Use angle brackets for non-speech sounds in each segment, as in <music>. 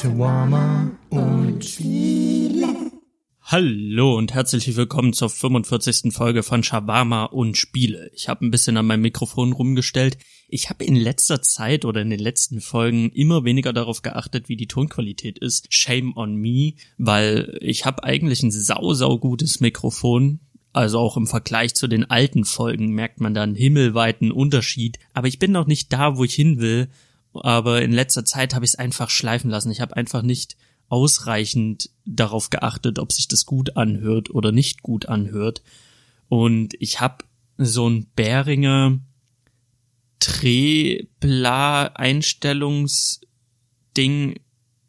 Shawarma und Spiele. Hallo und herzlich willkommen zur 45. Folge von Shawarma und Spiele. Ich habe ein bisschen an meinem Mikrofon rumgestellt. Ich habe in letzter Zeit oder in den letzten Folgen immer weniger darauf geachtet, wie die Tonqualität ist. Shame on me, weil ich habe eigentlich ein sau sau gutes Mikrofon. Also auch im Vergleich zu den alten Folgen merkt man da einen himmelweiten Unterschied. Aber ich bin noch nicht da, wo ich hin will aber in letzter Zeit habe ich es einfach schleifen lassen. Ich habe einfach nicht ausreichend darauf geachtet, ob sich das gut anhört oder nicht gut anhört. Und ich habe so ein Beringer Trebla-Einstellungsding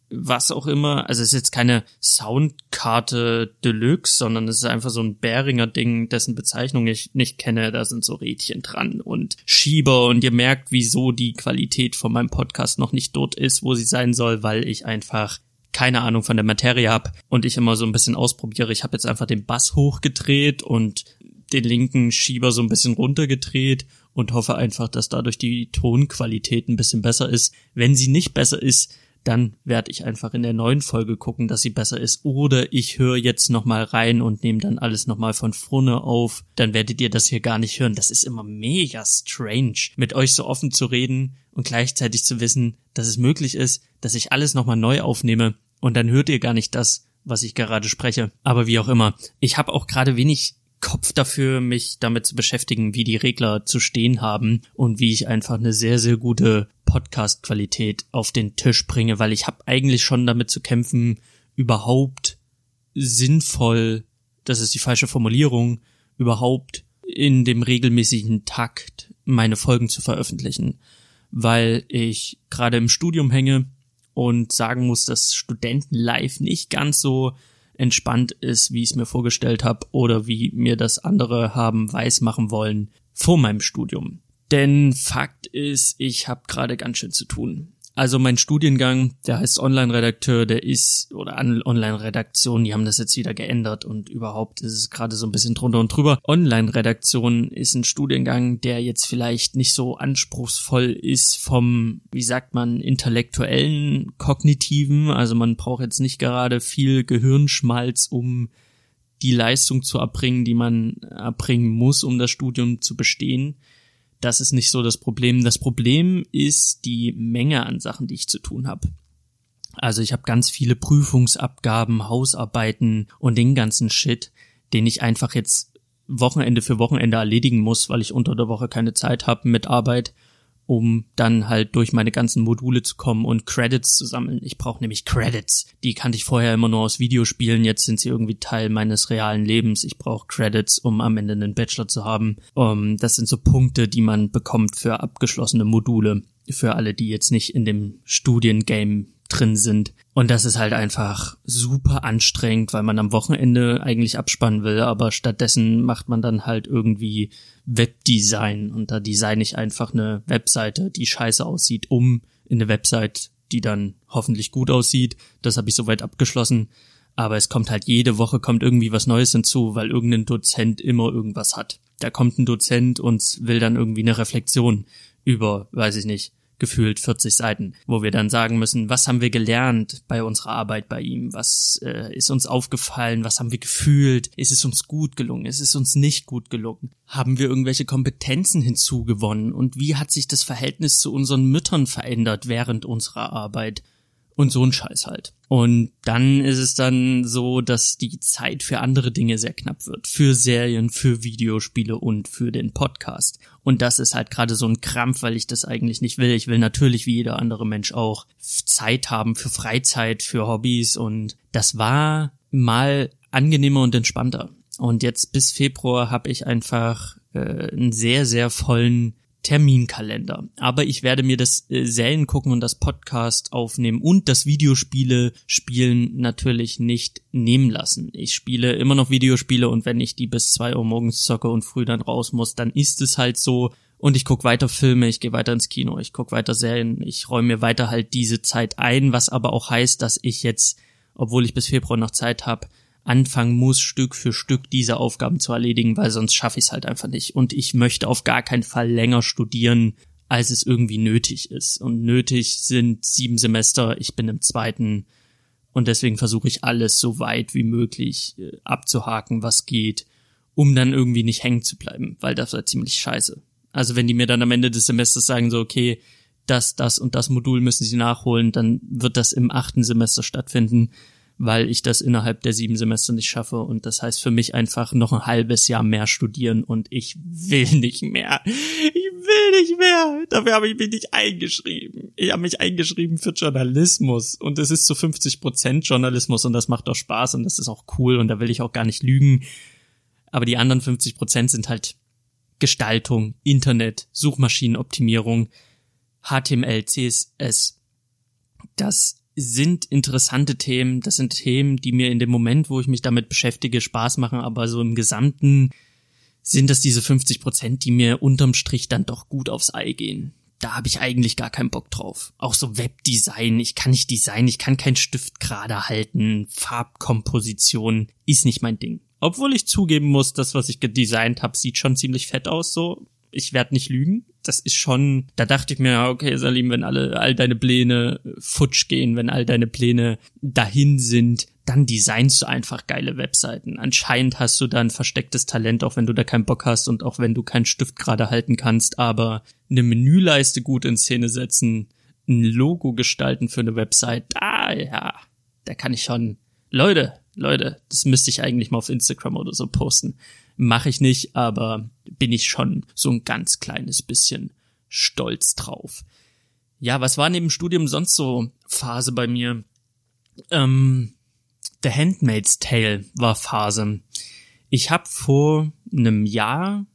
was auch immer. Also es ist jetzt keine Soundkarte Deluxe, sondern es ist einfach so ein Beringer Ding, dessen Bezeichnung ich nicht kenne. Da sind so Rädchen dran und Schieber und ihr merkt, wieso die Qualität von meinem Podcast noch nicht dort ist, wo sie sein soll, weil ich einfach keine Ahnung von der Materie habe und ich immer so ein bisschen ausprobiere. Ich habe jetzt einfach den Bass hochgedreht und den linken Schieber so ein bisschen runtergedreht und hoffe einfach, dass dadurch die Tonqualität ein bisschen besser ist. Wenn sie nicht besser ist, dann werde ich einfach in der neuen Folge gucken, dass sie besser ist. Oder ich höre jetzt nochmal rein und nehme dann alles nochmal von vorne auf. Dann werdet ihr das hier gar nicht hören. Das ist immer mega strange, mit euch so offen zu reden und gleichzeitig zu wissen, dass es möglich ist, dass ich alles nochmal neu aufnehme und dann hört ihr gar nicht das, was ich gerade spreche. Aber wie auch immer. Ich habe auch gerade wenig Kopf dafür, mich damit zu beschäftigen, wie die Regler zu stehen haben und wie ich einfach eine sehr, sehr gute Podcast-Qualität auf den Tisch bringe, weil ich habe eigentlich schon damit zu kämpfen, überhaupt sinnvoll, das ist die falsche Formulierung, überhaupt in dem regelmäßigen Takt meine Folgen zu veröffentlichen, weil ich gerade im Studium hänge und sagen muss, dass Studenten live nicht ganz so entspannt ist, wie ich es mir vorgestellt habe oder wie mir das andere haben weismachen wollen vor meinem Studium. Denn Fakt ist, ich habe gerade ganz schön zu tun. Also mein Studiengang, der heißt Online-Redakteur, der ist, oder Online-Redaktion, die haben das jetzt wieder geändert und überhaupt ist es gerade so ein bisschen drunter und drüber. Online-Redaktion ist ein Studiengang, der jetzt vielleicht nicht so anspruchsvoll ist vom, wie sagt man, intellektuellen, kognitiven. Also man braucht jetzt nicht gerade viel Gehirnschmalz, um die Leistung zu erbringen, die man erbringen muss, um das Studium zu bestehen. Das ist nicht so das Problem. Das Problem ist die Menge an Sachen, die ich zu tun habe. Also ich habe ganz viele Prüfungsabgaben, Hausarbeiten und den ganzen Shit, den ich einfach jetzt Wochenende für Wochenende erledigen muss, weil ich unter der Woche keine Zeit habe mit Arbeit um dann halt durch meine ganzen Module zu kommen und Credits zu sammeln. Ich brauche nämlich Credits. Die kannte ich vorher immer nur aus Videospielen, jetzt sind sie irgendwie Teil meines realen Lebens. Ich brauche Credits, um am Ende einen Bachelor zu haben. Um, das sind so Punkte, die man bekommt für abgeschlossene Module. Für alle, die jetzt nicht in dem Studiengame drin sind. Und das ist halt einfach super anstrengend, weil man am Wochenende eigentlich abspannen will, aber stattdessen macht man dann halt irgendwie Webdesign und da designe ich einfach eine Webseite, die scheiße aussieht, um in eine Website, die dann hoffentlich gut aussieht. Das habe ich soweit abgeschlossen. Aber es kommt halt jede Woche kommt irgendwie was Neues hinzu, weil irgendein Dozent immer irgendwas hat. Da kommt ein Dozent und will dann irgendwie eine Reflexion über, weiß ich nicht, gefühlt 40 Seiten, wo wir dann sagen müssen, was haben wir gelernt bei unserer Arbeit bei ihm, was äh, ist uns aufgefallen, was haben wir gefühlt, ist es uns gut gelungen, ist es uns nicht gut gelungen, haben wir irgendwelche Kompetenzen hinzugewonnen? Und wie hat sich das Verhältnis zu unseren Müttern verändert während unserer Arbeit und so ein Scheiß halt. Und dann ist es dann so, dass die Zeit für andere Dinge sehr knapp wird. Für Serien, für Videospiele und für den Podcast. Und das ist halt gerade so ein Krampf, weil ich das eigentlich nicht will. Ich will natürlich wie jeder andere Mensch auch Zeit haben für Freizeit, für Hobbys und das war mal angenehmer und entspannter. Und jetzt bis Februar habe ich einfach äh, einen sehr, sehr vollen Terminkalender. Aber ich werde mir das äh, Serien gucken und das Podcast aufnehmen und das Videospiele spielen natürlich nicht nehmen lassen. Ich spiele immer noch Videospiele und wenn ich die bis zwei Uhr morgens zocke und früh dann raus muss, dann ist es halt so. Und ich gucke weiter Filme, ich gehe weiter ins Kino, ich gucke weiter Serien, ich räume mir weiter halt diese Zeit ein, was aber auch heißt, dass ich jetzt, obwohl ich bis Februar noch Zeit habe, anfangen muss, Stück für Stück diese Aufgaben zu erledigen, weil sonst schaffe ich es halt einfach nicht. Und ich möchte auf gar keinen Fall länger studieren als es irgendwie nötig ist. Und nötig sind sieben Semester, ich bin im zweiten und deswegen versuche ich alles so weit wie möglich äh, abzuhaken, was geht, um dann irgendwie nicht hängen zu bleiben, weil das war ziemlich scheiße. Also wenn die mir dann am Ende des Semesters sagen, so, okay, das, das und das Modul müssen sie nachholen, dann wird das im achten Semester stattfinden, weil ich das innerhalb der sieben Semester nicht schaffe. Und das heißt für mich einfach noch ein halbes Jahr mehr studieren und ich will nicht mehr. Ich will nicht mehr. Dafür habe ich mich nicht eingeschrieben. Ich habe mich eingeschrieben für Journalismus und es ist zu 50 Prozent Journalismus und das macht auch Spaß und das ist auch cool und da will ich auch gar nicht lügen. Aber die anderen 50 Prozent sind halt Gestaltung, Internet, Suchmaschinenoptimierung, HTML, CSS. Das sind interessante Themen, das sind Themen, die mir in dem Moment, wo ich mich damit beschäftige, Spaß machen, aber so im Gesamten sind das diese 50 Prozent, die mir unterm Strich dann doch gut aufs Ei gehen. Da habe ich eigentlich gar keinen Bock drauf. Auch so Webdesign, ich kann nicht designen, ich kann keinen Stift gerade halten, Farbkomposition ist nicht mein Ding. Obwohl ich zugeben muss, das, was ich gedesignt habe, sieht schon ziemlich fett aus, so. Ich werde nicht lügen. Das ist schon, da dachte ich mir, okay, Salim, wenn alle, all deine Pläne futsch gehen, wenn all deine Pläne dahin sind, dann designst du einfach geile Webseiten. Anscheinend hast du da ein verstecktes Talent, auch wenn du da keinen Bock hast und auch wenn du keinen Stift gerade halten kannst, aber eine Menüleiste gut in Szene setzen, ein Logo gestalten für eine Website, da, ja, da kann ich schon, Leute, Leute, das müsste ich eigentlich mal auf Instagram oder so posten. Mache ich nicht, aber bin ich schon so ein ganz kleines bisschen stolz drauf. Ja, was war neben Studium sonst so Phase bei mir? Ähm, The Handmaid's Tale war Phase. Ich habe vor einem Jahr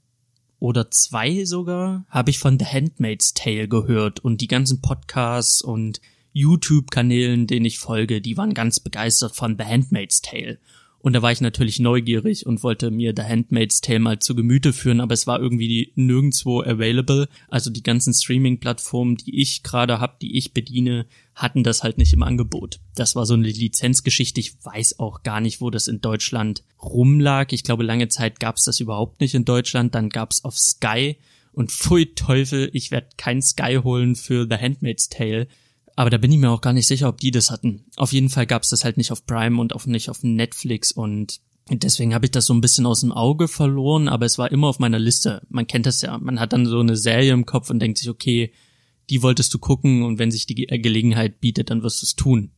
oder zwei sogar, habe ich von The Handmaid's Tale gehört und die ganzen Podcasts und YouTube-Kanälen, denen ich folge, die waren ganz begeistert von The Handmaid's Tale. Und da war ich natürlich neugierig und wollte mir The Handmaid's Tale mal zu Gemüte führen, aber es war irgendwie nirgendwo available. Also die ganzen Streaming-Plattformen, die ich gerade hab, die ich bediene, hatten das halt nicht im Angebot. Das war so eine Lizenzgeschichte. Ich weiß auch gar nicht, wo das in Deutschland rumlag. Ich glaube, lange Zeit gab's das überhaupt nicht in Deutschland. Dann gab's auf Sky und pfui Teufel, ich werde kein Sky holen für The Handmaid's Tale aber da bin ich mir auch gar nicht sicher, ob die das hatten. Auf jeden Fall gab's das halt nicht auf Prime und auch nicht auf Netflix und deswegen habe ich das so ein bisschen aus dem Auge verloren, aber es war immer auf meiner Liste. Man kennt das ja. Man hat dann so eine Serie im Kopf und denkt sich, okay, die wolltest du gucken und wenn sich die Gelegenheit bietet, dann wirst du es tun.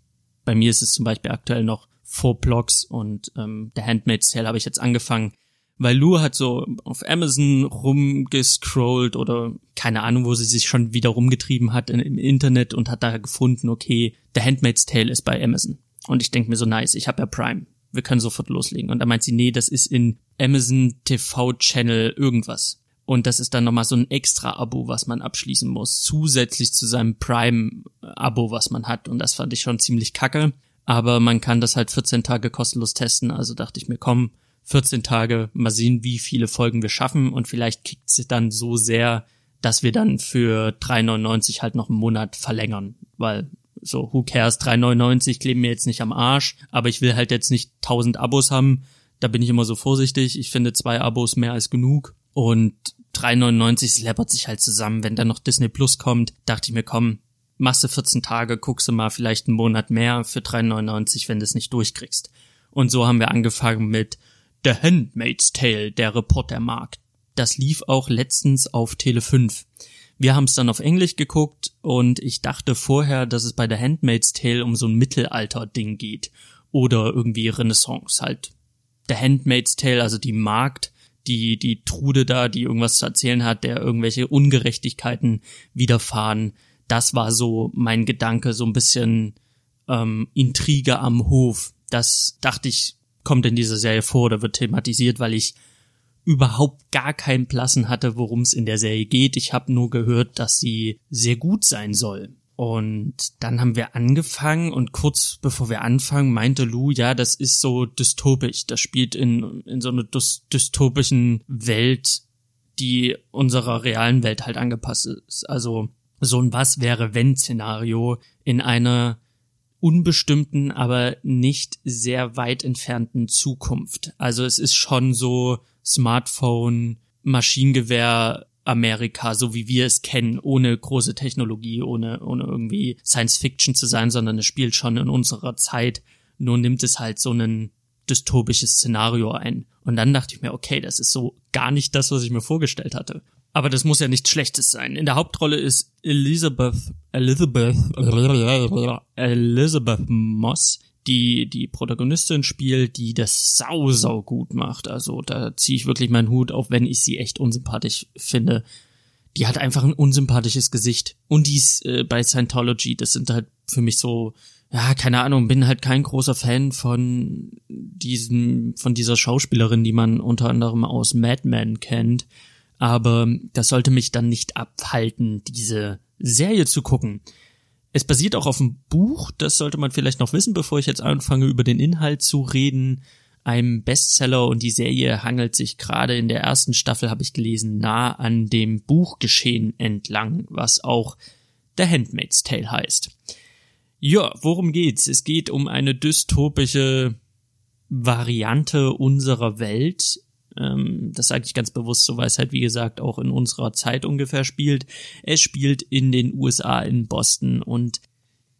Bei mir ist es zum Beispiel aktuell noch Four Blocks und ähm, The Handmaid's Tale habe ich jetzt angefangen weil Lou hat so auf Amazon rumgescrollt oder keine Ahnung, wo sie sich schon wieder rumgetrieben hat im Internet und hat da gefunden, okay, The Handmaid's Tale ist bei Amazon. Und ich denke mir so, nice, ich habe ja Prime. Wir können sofort loslegen. Und da meint sie, nee, das ist in Amazon TV Channel irgendwas. Und das ist dann nochmal so ein extra Abo, was man abschließen muss, zusätzlich zu seinem Prime-Abo, was man hat. Und das fand ich schon ziemlich kacke. Aber man kann das halt 14 Tage kostenlos testen. Also dachte ich mir, komm, 14 Tage, mal sehen, wie viele Folgen wir schaffen. Und vielleicht kickt sie dann so sehr, dass wir dann für 3,99 halt noch einen Monat verlängern, weil so, who cares, 3,99 kleben mir jetzt nicht am Arsch, aber ich will halt jetzt nicht 1000 Abos haben, da bin ich immer so vorsichtig, ich finde zwei Abos mehr als genug. Und 3,99 läppert sich halt zusammen, wenn dann noch Disney Plus kommt, dachte ich mir, komm, du 14 Tage, guckst du mal vielleicht einen Monat mehr für 3,99, wenn du es nicht durchkriegst. Und so haben wir angefangen mit The Handmaid's Tale, der Reportermarkt. Das lief auch letztens auf Tele 5. Wir haben es dann auf Englisch geguckt und ich dachte vorher, dass es bei The Handmaid's Tale um so ein Mittelalter-Ding geht. Oder irgendwie Renaissance halt. The Handmaid's Tale, also die Markt, die, die Trude da, die irgendwas zu erzählen hat, der irgendwelche Ungerechtigkeiten widerfahren. Das war so mein Gedanke, so ein bisschen ähm, Intrige am Hof. Das dachte ich, kommt in dieser Serie vor oder wird thematisiert, weil ich überhaupt gar keinen Plassen hatte, worum es in der Serie geht. Ich habe nur gehört, dass sie sehr gut sein soll. Und dann haben wir angefangen und kurz bevor wir anfangen, meinte Lou, ja, das ist so dystopisch. Das spielt in, in so einer dystopischen Welt, die unserer realen Welt halt angepasst ist. Also so ein Was wäre wenn Szenario in einer unbestimmten, aber nicht sehr weit entfernten Zukunft. Also es ist schon so Smartphone, Maschinengewehr, Amerika, so wie wir es kennen, ohne große Technologie, ohne, ohne irgendwie Science Fiction zu sein, sondern es spielt schon in unserer Zeit, nur nimmt es halt so ein dystopisches Szenario ein. Und dann dachte ich mir, okay, das ist so gar nicht das, was ich mir vorgestellt hatte. Aber das muss ja nichts Schlechtes sein. In der Hauptrolle ist Elizabeth, Elizabeth, Elizabeth Moss, die die Protagonistin spielt, die das sau, sau gut macht. Also da ziehe ich wirklich meinen Hut, auch wenn ich sie echt unsympathisch finde. Die hat einfach ein unsympathisches Gesicht. Und dies äh, bei Scientology, das sind halt für mich so, ja, keine Ahnung, bin halt kein großer Fan von diesem, von dieser Schauspielerin, die man unter anderem aus Mad Men kennt. Aber das sollte mich dann nicht abhalten, diese Serie zu gucken. Es basiert auch auf einem Buch, das sollte man vielleicht noch wissen, bevor ich jetzt anfange, über den Inhalt zu reden. Einem Bestseller und die Serie hangelt sich gerade in der ersten Staffel, habe ich gelesen, nah an dem Buchgeschehen entlang, was auch The Handmaid's Tale heißt. Ja, worum geht's? Es geht um eine dystopische Variante unserer Welt, ähm, das sage ich ganz bewusst so, weil es halt, wie gesagt, auch in unserer Zeit ungefähr spielt. Es spielt in den USA, in Boston und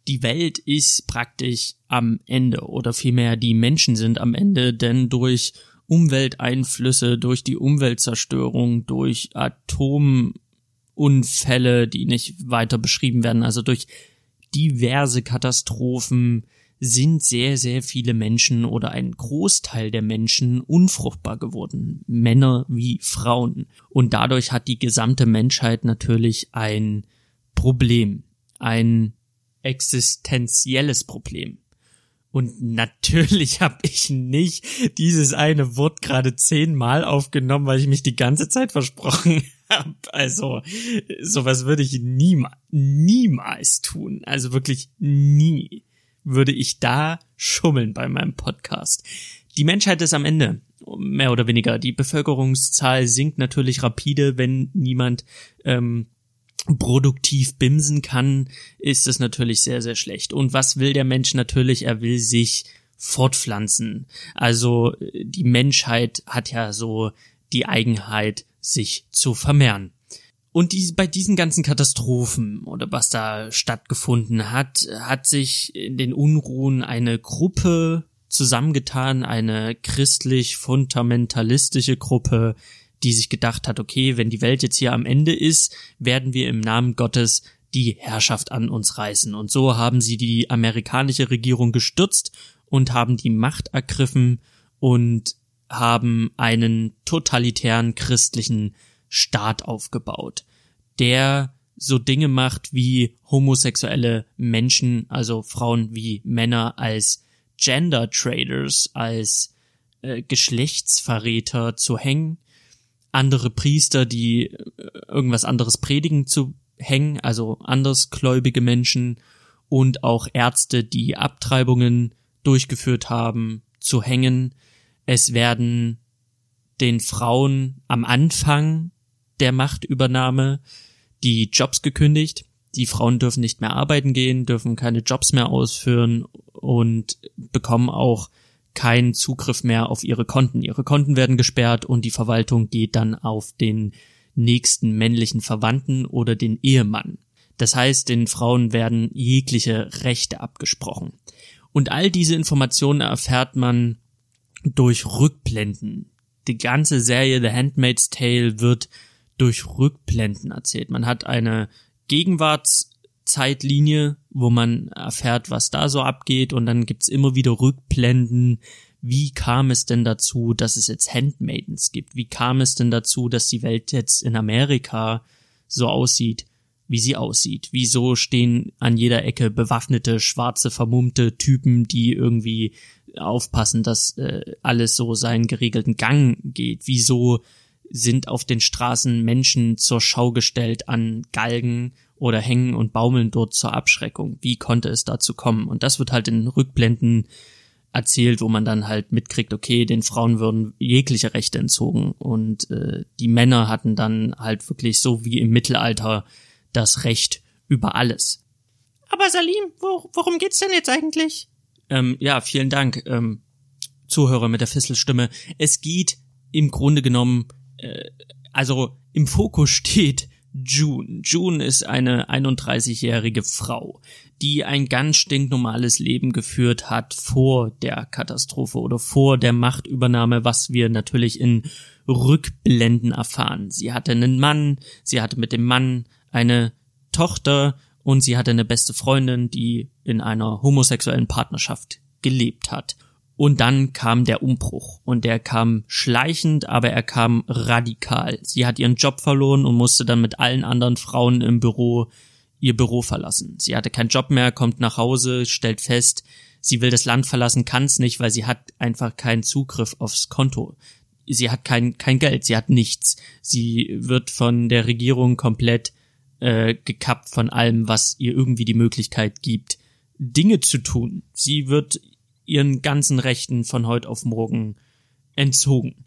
die Welt ist praktisch am Ende oder vielmehr die Menschen sind am Ende, denn durch Umwelteinflüsse, durch die Umweltzerstörung, durch Atomunfälle, die nicht weiter beschrieben werden, also durch diverse Katastrophen, sind sehr, sehr viele Menschen oder ein Großteil der Menschen unfruchtbar geworden. Männer wie Frauen. Und dadurch hat die gesamte Menschheit natürlich ein Problem. Ein existenzielles Problem. Und natürlich <laughs> habe ich nicht dieses eine Wort gerade zehnmal aufgenommen, weil ich mich die ganze Zeit versprochen <laughs> habe. Also sowas würde ich niemals, niemals tun. Also wirklich nie würde ich da schummeln bei meinem Podcast. Die Menschheit ist am Ende, mehr oder weniger. Die Bevölkerungszahl sinkt natürlich rapide, wenn niemand ähm, produktiv bimsen kann, ist es natürlich sehr, sehr schlecht. Und was will der Mensch natürlich? Er will sich fortpflanzen. Also die Menschheit hat ja so die Eigenheit, sich zu vermehren. Und die, bei diesen ganzen Katastrophen oder was da stattgefunden hat, hat sich in den Unruhen eine Gruppe zusammengetan, eine christlich-fundamentalistische Gruppe, die sich gedacht hat, okay, wenn die Welt jetzt hier am Ende ist, werden wir im Namen Gottes die Herrschaft an uns reißen. Und so haben sie die amerikanische Regierung gestürzt und haben die Macht ergriffen und haben einen totalitären christlichen Staat aufgebaut der so Dinge macht wie homosexuelle Menschen, also Frauen wie Männer als Gender Traders, als äh, Geschlechtsverräter zu hängen, andere Priester, die äh, irgendwas anderes predigen zu hängen, also andersgläubige Menschen und auch Ärzte, die Abtreibungen durchgeführt haben, zu hängen. Es werden den Frauen am Anfang der Machtübernahme die Jobs gekündigt. Die Frauen dürfen nicht mehr arbeiten gehen, dürfen keine Jobs mehr ausführen und bekommen auch keinen Zugriff mehr auf ihre Konten. Ihre Konten werden gesperrt und die Verwaltung geht dann auf den nächsten männlichen Verwandten oder den Ehemann. Das heißt, den Frauen werden jegliche Rechte abgesprochen. Und all diese Informationen erfährt man durch Rückblenden. Die ganze Serie The Handmaid's Tale wird durch Rückblenden erzählt. Man hat eine Gegenwartszeitlinie, wo man erfährt, was da so abgeht und dann gibt's immer wieder Rückblenden. Wie kam es denn dazu, dass es jetzt Handmaidens gibt? Wie kam es denn dazu, dass die Welt jetzt in Amerika so aussieht, wie sie aussieht? Wieso stehen an jeder Ecke bewaffnete, schwarze, vermummte Typen, die irgendwie aufpassen, dass äh, alles so seinen geregelten Gang geht? Wieso sind auf den Straßen Menschen zur Schau gestellt an Galgen oder hängen und baumeln dort zur Abschreckung. Wie konnte es dazu kommen? Und das wird halt in Rückblenden erzählt, wo man dann halt mitkriegt, okay, den Frauen würden jegliche Rechte entzogen und äh, die Männer hatten dann halt wirklich so wie im Mittelalter das Recht über alles. Aber Salim, wo, worum geht's denn jetzt eigentlich? Ähm, ja, vielen Dank, ähm, Zuhörer mit der Fisselstimme. Es geht im Grunde genommen äh, Also im Fokus steht June. June ist eine 31-jährige Frau, die ein ganz stinknormales Leben geführt hat vor der Katastrophe oder vor der Machtübernahme, was wir natürlich in Rückblenden erfahren. Sie hatte einen Mann, sie hatte mit dem Mann eine Tochter und sie hatte eine beste Freundin, die in einer homosexuellen Partnerschaft gelebt hat. Und dann kam der Umbruch. Und der kam schleichend, aber er kam radikal. Sie hat ihren Job verloren und musste dann mit allen anderen Frauen im Büro ihr Büro verlassen. Sie hatte keinen Job mehr, kommt nach Hause, stellt fest, sie will das Land verlassen, kann es nicht, weil sie hat einfach keinen Zugriff aufs Konto. Sie hat kein, kein Geld, sie hat nichts. Sie wird von der Regierung komplett äh, gekappt von allem, was ihr irgendwie die Möglichkeit gibt, Dinge zu tun. Sie wird ihren ganzen Rechten von heute auf morgen entzogen.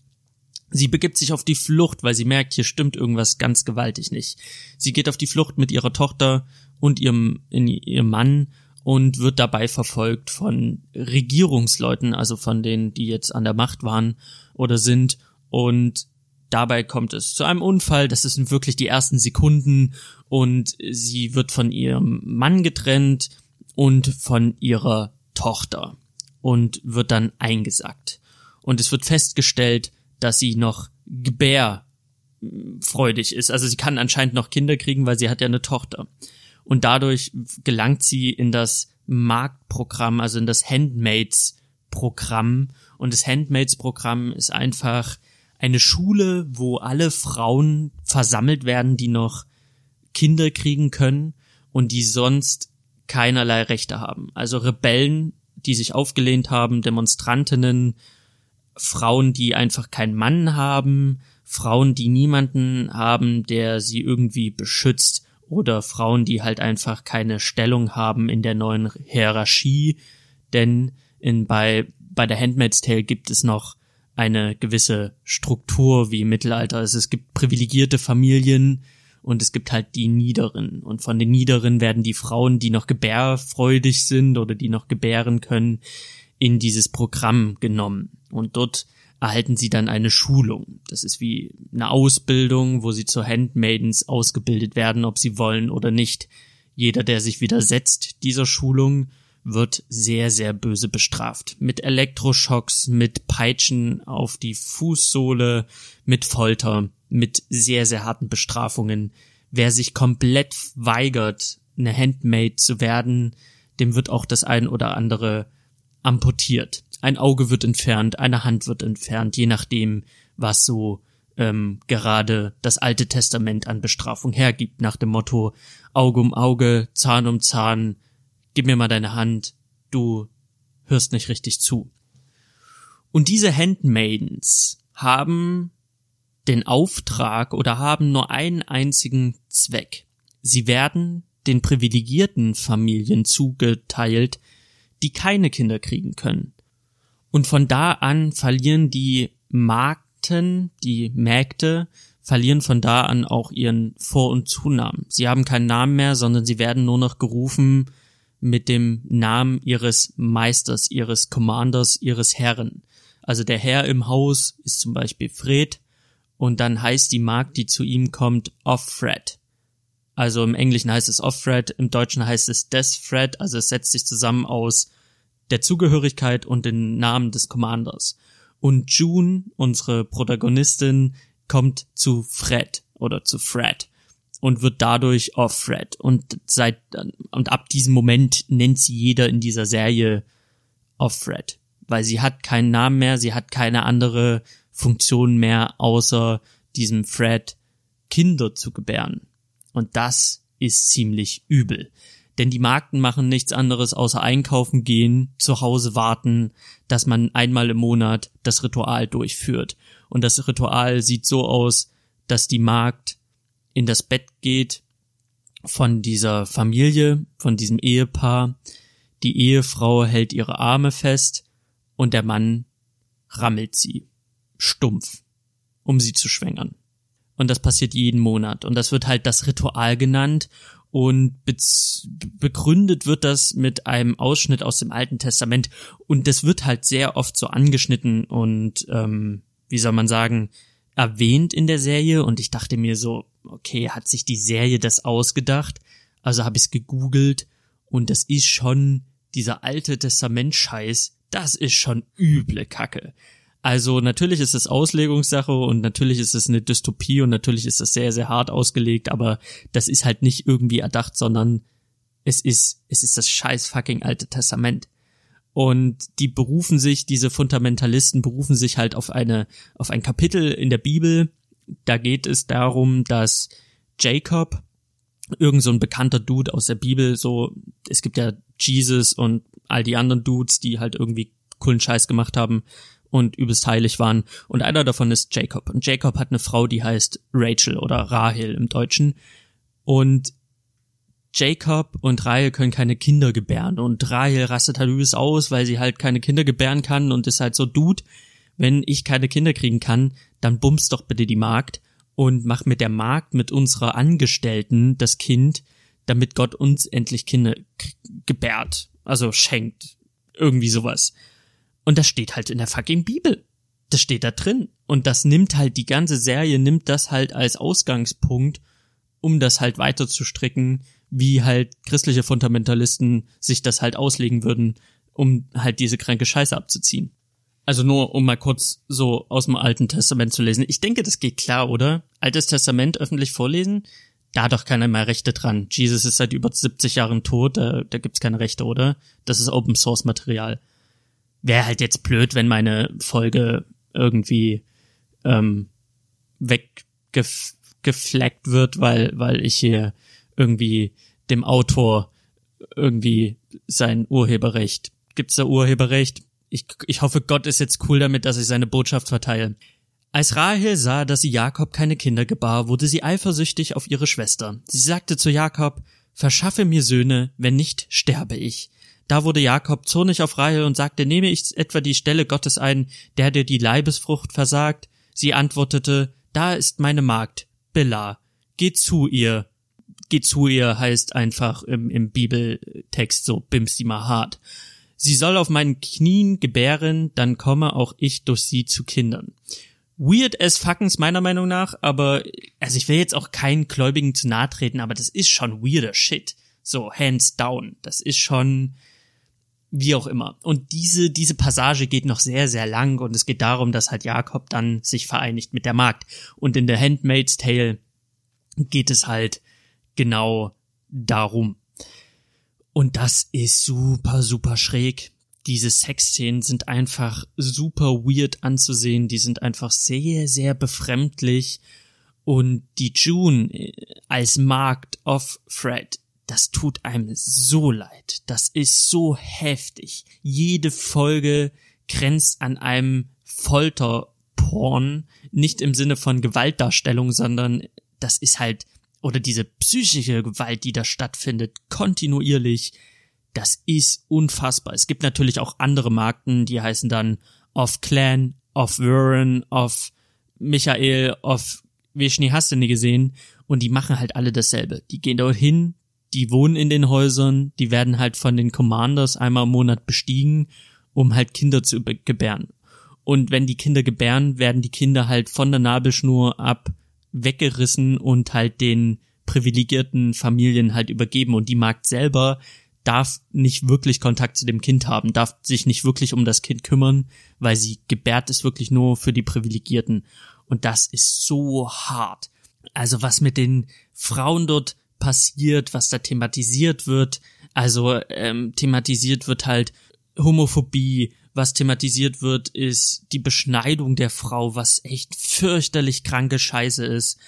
Sie begibt sich auf die Flucht, weil sie merkt, hier stimmt irgendwas ganz gewaltig nicht. Sie geht auf die Flucht mit ihrer Tochter und ihrem, in, ihrem Mann und wird dabei verfolgt von Regierungsleuten, also von denen, die jetzt an der Macht waren oder sind. Und dabei kommt es zu einem Unfall. Das sind wirklich die ersten Sekunden und sie wird von ihrem Mann getrennt und von ihrer Tochter und wird dann eingesackt. Und es wird festgestellt, dass sie noch gebärfreudig ist. Also sie kann anscheinend noch Kinder kriegen, weil sie hat ja eine Tochter. Und dadurch gelangt sie in das Marktprogramm, also in das Handmaids-Programm. Und das Handmaids-Programm ist einfach eine Schule, wo alle Frauen versammelt werden, die noch Kinder kriegen können und die sonst keinerlei Rechte haben. Also Rebellen die sich aufgelehnt haben, Demonstrantinnen, Frauen, die einfach keinen Mann haben, Frauen, die niemanden haben, der sie irgendwie beschützt, oder Frauen, die halt einfach keine Stellung haben in der neuen Hierarchie, denn in, bei, bei der Handmaid's Tale gibt es noch eine gewisse Struktur wie im Mittelalter. Also es gibt privilegierte Familien, und es gibt halt die Niederen. Und von den Niederen werden die Frauen, die noch gebärfreudig sind oder die noch gebären können, in dieses Programm genommen. Und dort erhalten sie dann eine Schulung. Das ist wie eine Ausbildung, wo sie zu Handmaidens ausgebildet werden, ob sie wollen oder nicht. Jeder, der sich widersetzt dieser Schulung, wird sehr, sehr böse bestraft. Mit Elektroschocks, mit Peitschen auf die Fußsohle, mit Folter mit sehr, sehr harten Bestrafungen. Wer sich komplett weigert, eine Handmaid zu werden, dem wird auch das ein oder andere amputiert. Ein Auge wird entfernt, eine Hand wird entfernt, je nachdem, was so ähm, gerade das Alte Testament an Bestrafung hergibt, nach dem Motto Auge um Auge, Zahn um Zahn, gib mir mal deine Hand, du hörst nicht richtig zu. Und diese Handmaidens haben den Auftrag oder haben nur einen einzigen Zweck. Sie werden den privilegierten Familien zugeteilt, die keine Kinder kriegen können. Und von da an verlieren die Magden, die Mägde, verlieren von da an auch ihren Vor- und Zunamen. Sie haben keinen Namen mehr, sondern sie werden nur noch gerufen mit dem Namen ihres Meisters, ihres Commanders, ihres Herren. Also der Herr im Haus ist zum Beispiel Fred, und dann heißt die Mark, die zu ihm kommt, Off-Thread. Also im Englischen heißt es Off-Thread, im Deutschen heißt es Des-Thread, also es setzt sich zusammen aus der Zugehörigkeit und den Namen des Commanders. Und June, unsere Protagonistin, kommt zu Fred oder zu Fred und wird dadurch Off-Thread. Und seit, und ab diesem Moment nennt sie jeder in dieser Serie Off-Thread. Weil sie hat keinen Namen mehr, sie hat keine andere Funktion mehr, außer diesem Fred Kinder zu gebären. Und das ist ziemlich übel. Denn die Markten machen nichts anderes außer einkaufen gehen, zu Hause warten, dass man einmal im Monat das Ritual durchführt. Und das Ritual sieht so aus, dass die Magd in das Bett geht von dieser Familie, von diesem Ehepaar. Die Ehefrau hält ihre Arme fest und der Mann rammelt sie stumpf, um sie zu schwängern. Und das passiert jeden Monat. Und das wird halt das Ritual genannt. Und begründet wird das mit einem Ausschnitt aus dem Alten Testament. Und das wird halt sehr oft so angeschnitten und, ähm, wie soll man sagen, erwähnt in der Serie und ich dachte mir so, okay, hat sich die Serie das ausgedacht? Also habe ich es gegoogelt und das ist schon dieser alte Testament-Scheiß, das ist schon üble Kacke. Also natürlich ist es Auslegungssache und natürlich ist es eine Dystopie und natürlich ist es sehr, sehr hart ausgelegt, aber das ist halt nicht irgendwie erdacht, sondern es ist, es ist das scheiß fucking alte Testament. Und die berufen sich, diese Fundamentalisten berufen sich halt auf eine, auf ein Kapitel in der Bibel. Da geht es darum, dass Jacob, irgend so ein bekannter Dude aus der Bibel, so, es gibt ja Jesus und all die anderen Dudes, die halt irgendwie coolen Scheiß gemacht haben und übelst heilig waren. Und einer davon ist Jacob. Und Jacob hat eine Frau, die heißt Rachel oder Rahel im Deutschen. Und Jacob und Rahel können keine Kinder gebären und Rahel rastet halt übelst aus, weil sie halt keine Kinder gebären kann und ist halt so, Dude, wenn ich keine Kinder kriegen kann, dann bummst doch bitte die Magd und mach mit der Magd, mit unserer Angestellten das Kind, damit Gott uns endlich Kinder gebärt, also schenkt, irgendwie sowas. Und das steht halt in der fucking Bibel. Das steht da drin. Und das nimmt halt, die ganze Serie nimmt das halt als Ausgangspunkt, um das halt weiter zu stricken, wie halt christliche Fundamentalisten sich das halt auslegen würden, um halt diese kranke Scheiße abzuziehen. Also nur, um mal kurz so aus dem Alten Testament zu lesen. Ich denke, das geht klar, oder? Altes Testament öffentlich vorlesen? Da hat doch keiner mehr Rechte dran. Jesus ist seit über 70 Jahren tot, da, da gibt's keine Rechte, oder? Das ist Open Source Material. Wäre halt jetzt blöd, wenn meine Folge irgendwie ähm, weggefleckt wird, weil, weil ich hier irgendwie dem Autor irgendwie sein Urheberrecht. Gibt's da Urheberrecht? Ich, ich hoffe, Gott ist jetzt cool damit, dass ich seine Botschaft verteile. Als Rahel sah, dass sie Jakob keine Kinder gebar, wurde sie eifersüchtig auf ihre Schwester. Sie sagte zu Jakob, Verschaffe mir Söhne, wenn nicht, sterbe ich. Da wurde Jakob zornig auf Rahel und sagte, nehme ich etwa die Stelle Gottes ein, der dir die Leibesfrucht versagt? Sie antwortete, da ist meine Magd, Billa. Geh zu ihr, geh zu ihr heißt einfach im, im Bibeltext so, bims die mal hart. Sie soll auf meinen Knien gebären, dann komme auch ich durch sie zu Kindern. Weird as fuckens meiner Meinung nach, aber, also ich will jetzt auch keinen Gläubigen zu nahe treten, aber das ist schon weirder Shit. So, hands down. Das ist schon, wie auch immer. Und diese, diese Passage geht noch sehr, sehr lang und es geht darum, dass halt Jakob dann sich vereinigt mit der Magd. Und in der Handmaid's Tale geht es halt genau darum. Und das ist super, super schräg. Diese Sexszenen sind einfach super weird anzusehen. Die sind einfach sehr, sehr befremdlich. Und die June äh, als Markt of Fred, das tut einem so leid. Das ist so heftig. Jede Folge grenzt an einem Folterporn. Nicht im Sinne von Gewaltdarstellung, sondern das ist halt oder diese psychische Gewalt, die da stattfindet, kontinuierlich, das ist unfassbar. Es gibt natürlich auch andere Marken, die heißen dann Off Clan, Off Warren, Off Michael, Off Vishni hast du nie gesehen. Und die machen halt alle dasselbe. Die gehen dort hin, die wohnen in den Häusern, die werden halt von den Commanders einmal im Monat bestiegen, um halt Kinder zu gebären. Und wenn die Kinder gebären, werden die Kinder halt von der Nabelschnur ab weggerissen und halt den privilegierten Familien halt übergeben und die Magd selber darf nicht wirklich Kontakt zu dem Kind haben, darf sich nicht wirklich um das Kind kümmern, weil sie gebärt ist wirklich nur für die Privilegierten. Und das ist so hart. Also was mit den Frauen dort passiert, was da thematisiert wird, also ähm, thematisiert wird halt Homophobie, was thematisiert wird, ist die Beschneidung der Frau, was echt fürchterlich kranke Scheiße ist.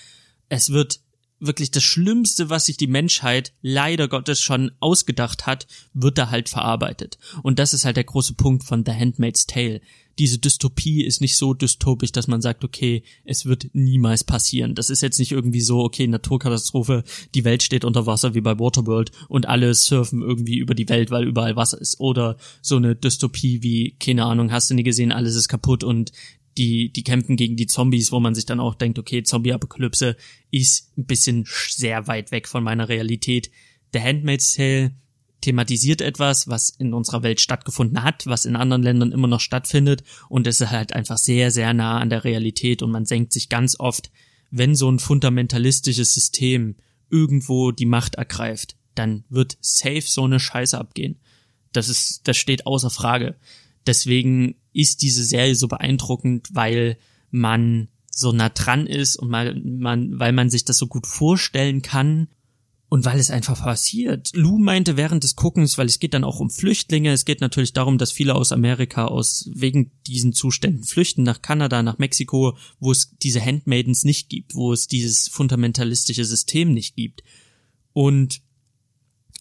Es wird wirklich das Schlimmste, was sich die Menschheit leider Gottes schon ausgedacht hat, wird da halt verarbeitet. Und das ist halt der große Punkt von The Handmaid's Tale. Diese Dystopie ist nicht so dystopisch, dass man sagt, okay, es wird niemals passieren. Das ist jetzt nicht irgendwie so, okay, Naturkatastrophe, die Welt steht unter Wasser wie bei Waterworld und alle surfen irgendwie über die Welt, weil überall Wasser ist. Oder so eine Dystopie wie, keine Ahnung, hast du nie gesehen, alles ist kaputt und die, die kämpfen gegen die Zombies, wo man sich dann auch denkt, okay, Zombie-Apokalypse ist ein bisschen sehr weit weg von meiner Realität. The Handmaid's Tale thematisiert etwas, was in unserer Welt stattgefunden hat, was in anderen Ländern immer noch stattfindet und es ist halt einfach sehr, sehr nah an der Realität und man senkt sich ganz oft, wenn so ein fundamentalistisches System irgendwo die Macht ergreift, dann wird safe so eine Scheiße abgehen. Das ist, das steht außer Frage. Deswegen ist diese Serie so beeindruckend, weil man so nah dran ist und mal, man, weil man sich das so gut vorstellen kann und weil es einfach passiert. Lou meinte während des Guckens, weil es geht dann auch um Flüchtlinge, es geht natürlich darum, dass viele aus Amerika aus wegen diesen Zuständen flüchten nach Kanada, nach Mexiko, wo es diese Handmaidens nicht gibt, wo es dieses fundamentalistische System nicht gibt. Und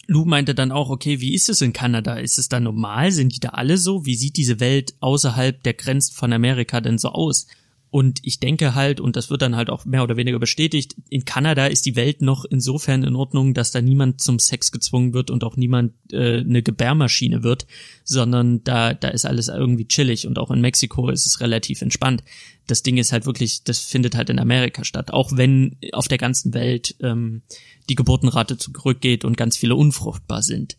Lou meinte dann auch, okay, wie ist es in Kanada? Ist es da normal? Sind die da alle so? Wie sieht diese Welt außerhalb der Grenzen von Amerika denn so aus? Und ich denke halt, und das wird dann halt auch mehr oder weniger bestätigt, in Kanada ist die Welt noch insofern in Ordnung, dass da niemand zum Sex gezwungen wird und auch niemand äh, eine Gebärmaschine wird, sondern da, da ist alles irgendwie chillig und auch in Mexiko ist es relativ entspannt. Das Ding ist halt wirklich, das findet halt in Amerika statt, auch wenn auf der ganzen Welt ähm, die Geburtenrate zurückgeht und ganz viele unfruchtbar sind.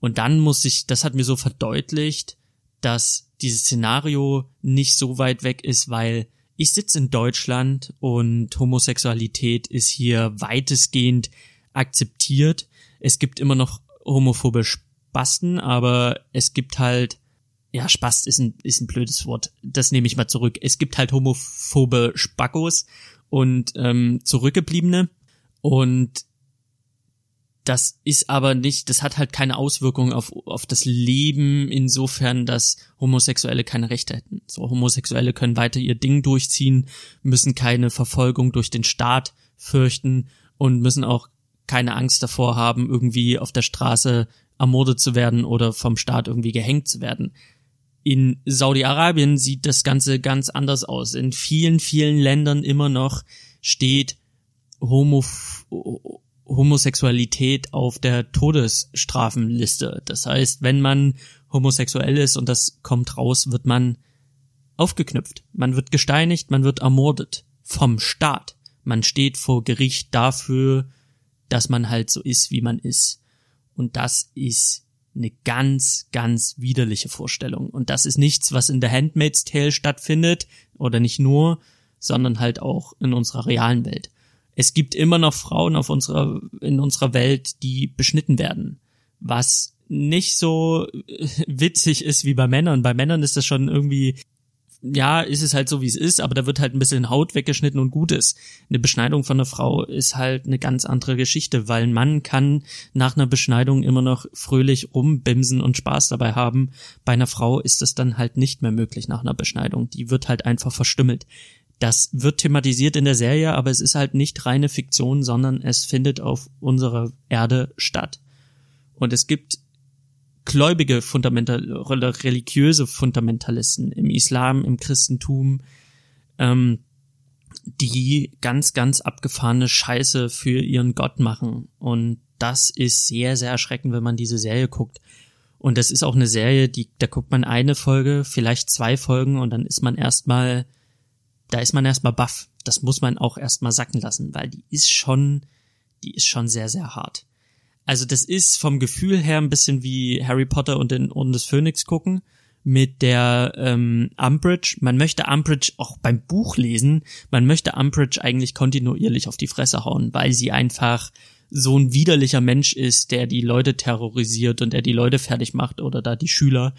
Und dann muss ich, das hat mir so verdeutlicht, dass dieses Szenario nicht so weit weg ist, weil ich sitze in Deutschland und Homosexualität ist hier weitestgehend akzeptiert. Es gibt immer noch homophobe Spasten, aber es gibt halt, ja, Spast ist ein, ist ein blödes Wort. Das nehme ich mal zurück. Es gibt halt homophobe Spackos und ähm, Zurückgebliebene. Und das ist aber nicht, das hat halt keine Auswirkungen auf, auf das Leben insofern, dass Homosexuelle keine Rechte hätten. So, Homosexuelle können weiter ihr Ding durchziehen, müssen keine Verfolgung durch den Staat fürchten und müssen auch keine Angst davor haben, irgendwie auf der Straße ermordet zu werden oder vom Staat irgendwie gehängt zu werden. In Saudi-Arabien sieht das Ganze ganz anders aus. In vielen, vielen Ländern immer noch steht Homo Homosexualität auf der Todesstrafenliste. Das heißt, wenn man homosexuell ist und das kommt raus, wird man aufgeknüpft. Man wird gesteinigt, man wird ermordet vom Staat. Man steht vor Gericht dafür, dass man halt so ist, wie man ist. Und das ist eine ganz, ganz widerliche Vorstellung. Und das ist nichts, was in der Handmaid's Tale stattfindet, oder nicht nur, sondern halt auch in unserer realen Welt es gibt immer noch Frauen auf unserer, in unserer Welt, die beschnitten werden. Was nicht so äh, witzig ist wie bei Männern. Bei Männern ist das schon irgendwie, ja, ist es halt so, wie es ist, aber da wird halt ein bisschen Haut weggeschnitten und gut ist. Eine Beschneidung von einer Frau ist halt eine ganz andere Geschichte, weil ein Mann kann nach einer Beschneidung immer noch fröhlich rumbimsen und Spaß dabei haben. Bei einer Frau ist das dann halt nicht mehr möglich nach einer Beschneidung. Die wird halt einfach verstümmelt. Das wird thematisiert in der Serie, aber es ist halt nicht reine Fiktion, sondern es findet auf unserer Erde statt. Und es gibt gläubige Fundamental religiöse Fundamentalisten im Islam, im Christentum, ähm, die ganz, ganz abgefahrene Scheiße für ihren Gott machen. Und das ist sehr, sehr erschreckend, wenn man diese Serie guckt. Und das ist auch eine Serie, die, da guckt man eine Folge, vielleicht zwei Folgen und dann ist man erstmal da ist man erstmal baff. Das muss man auch erstmal sacken lassen, weil die ist schon, die ist schon sehr, sehr hart. Also das ist vom Gefühl her ein bisschen wie Harry Potter und den Orden des Phönix gucken mit der ähm, Umbridge. Man möchte Umbridge auch beim Buch lesen. Man möchte Umbridge eigentlich kontinuierlich auf die Fresse hauen, weil sie einfach so ein widerlicher Mensch ist, der die Leute terrorisiert und der die Leute fertig macht oder da die Schüler.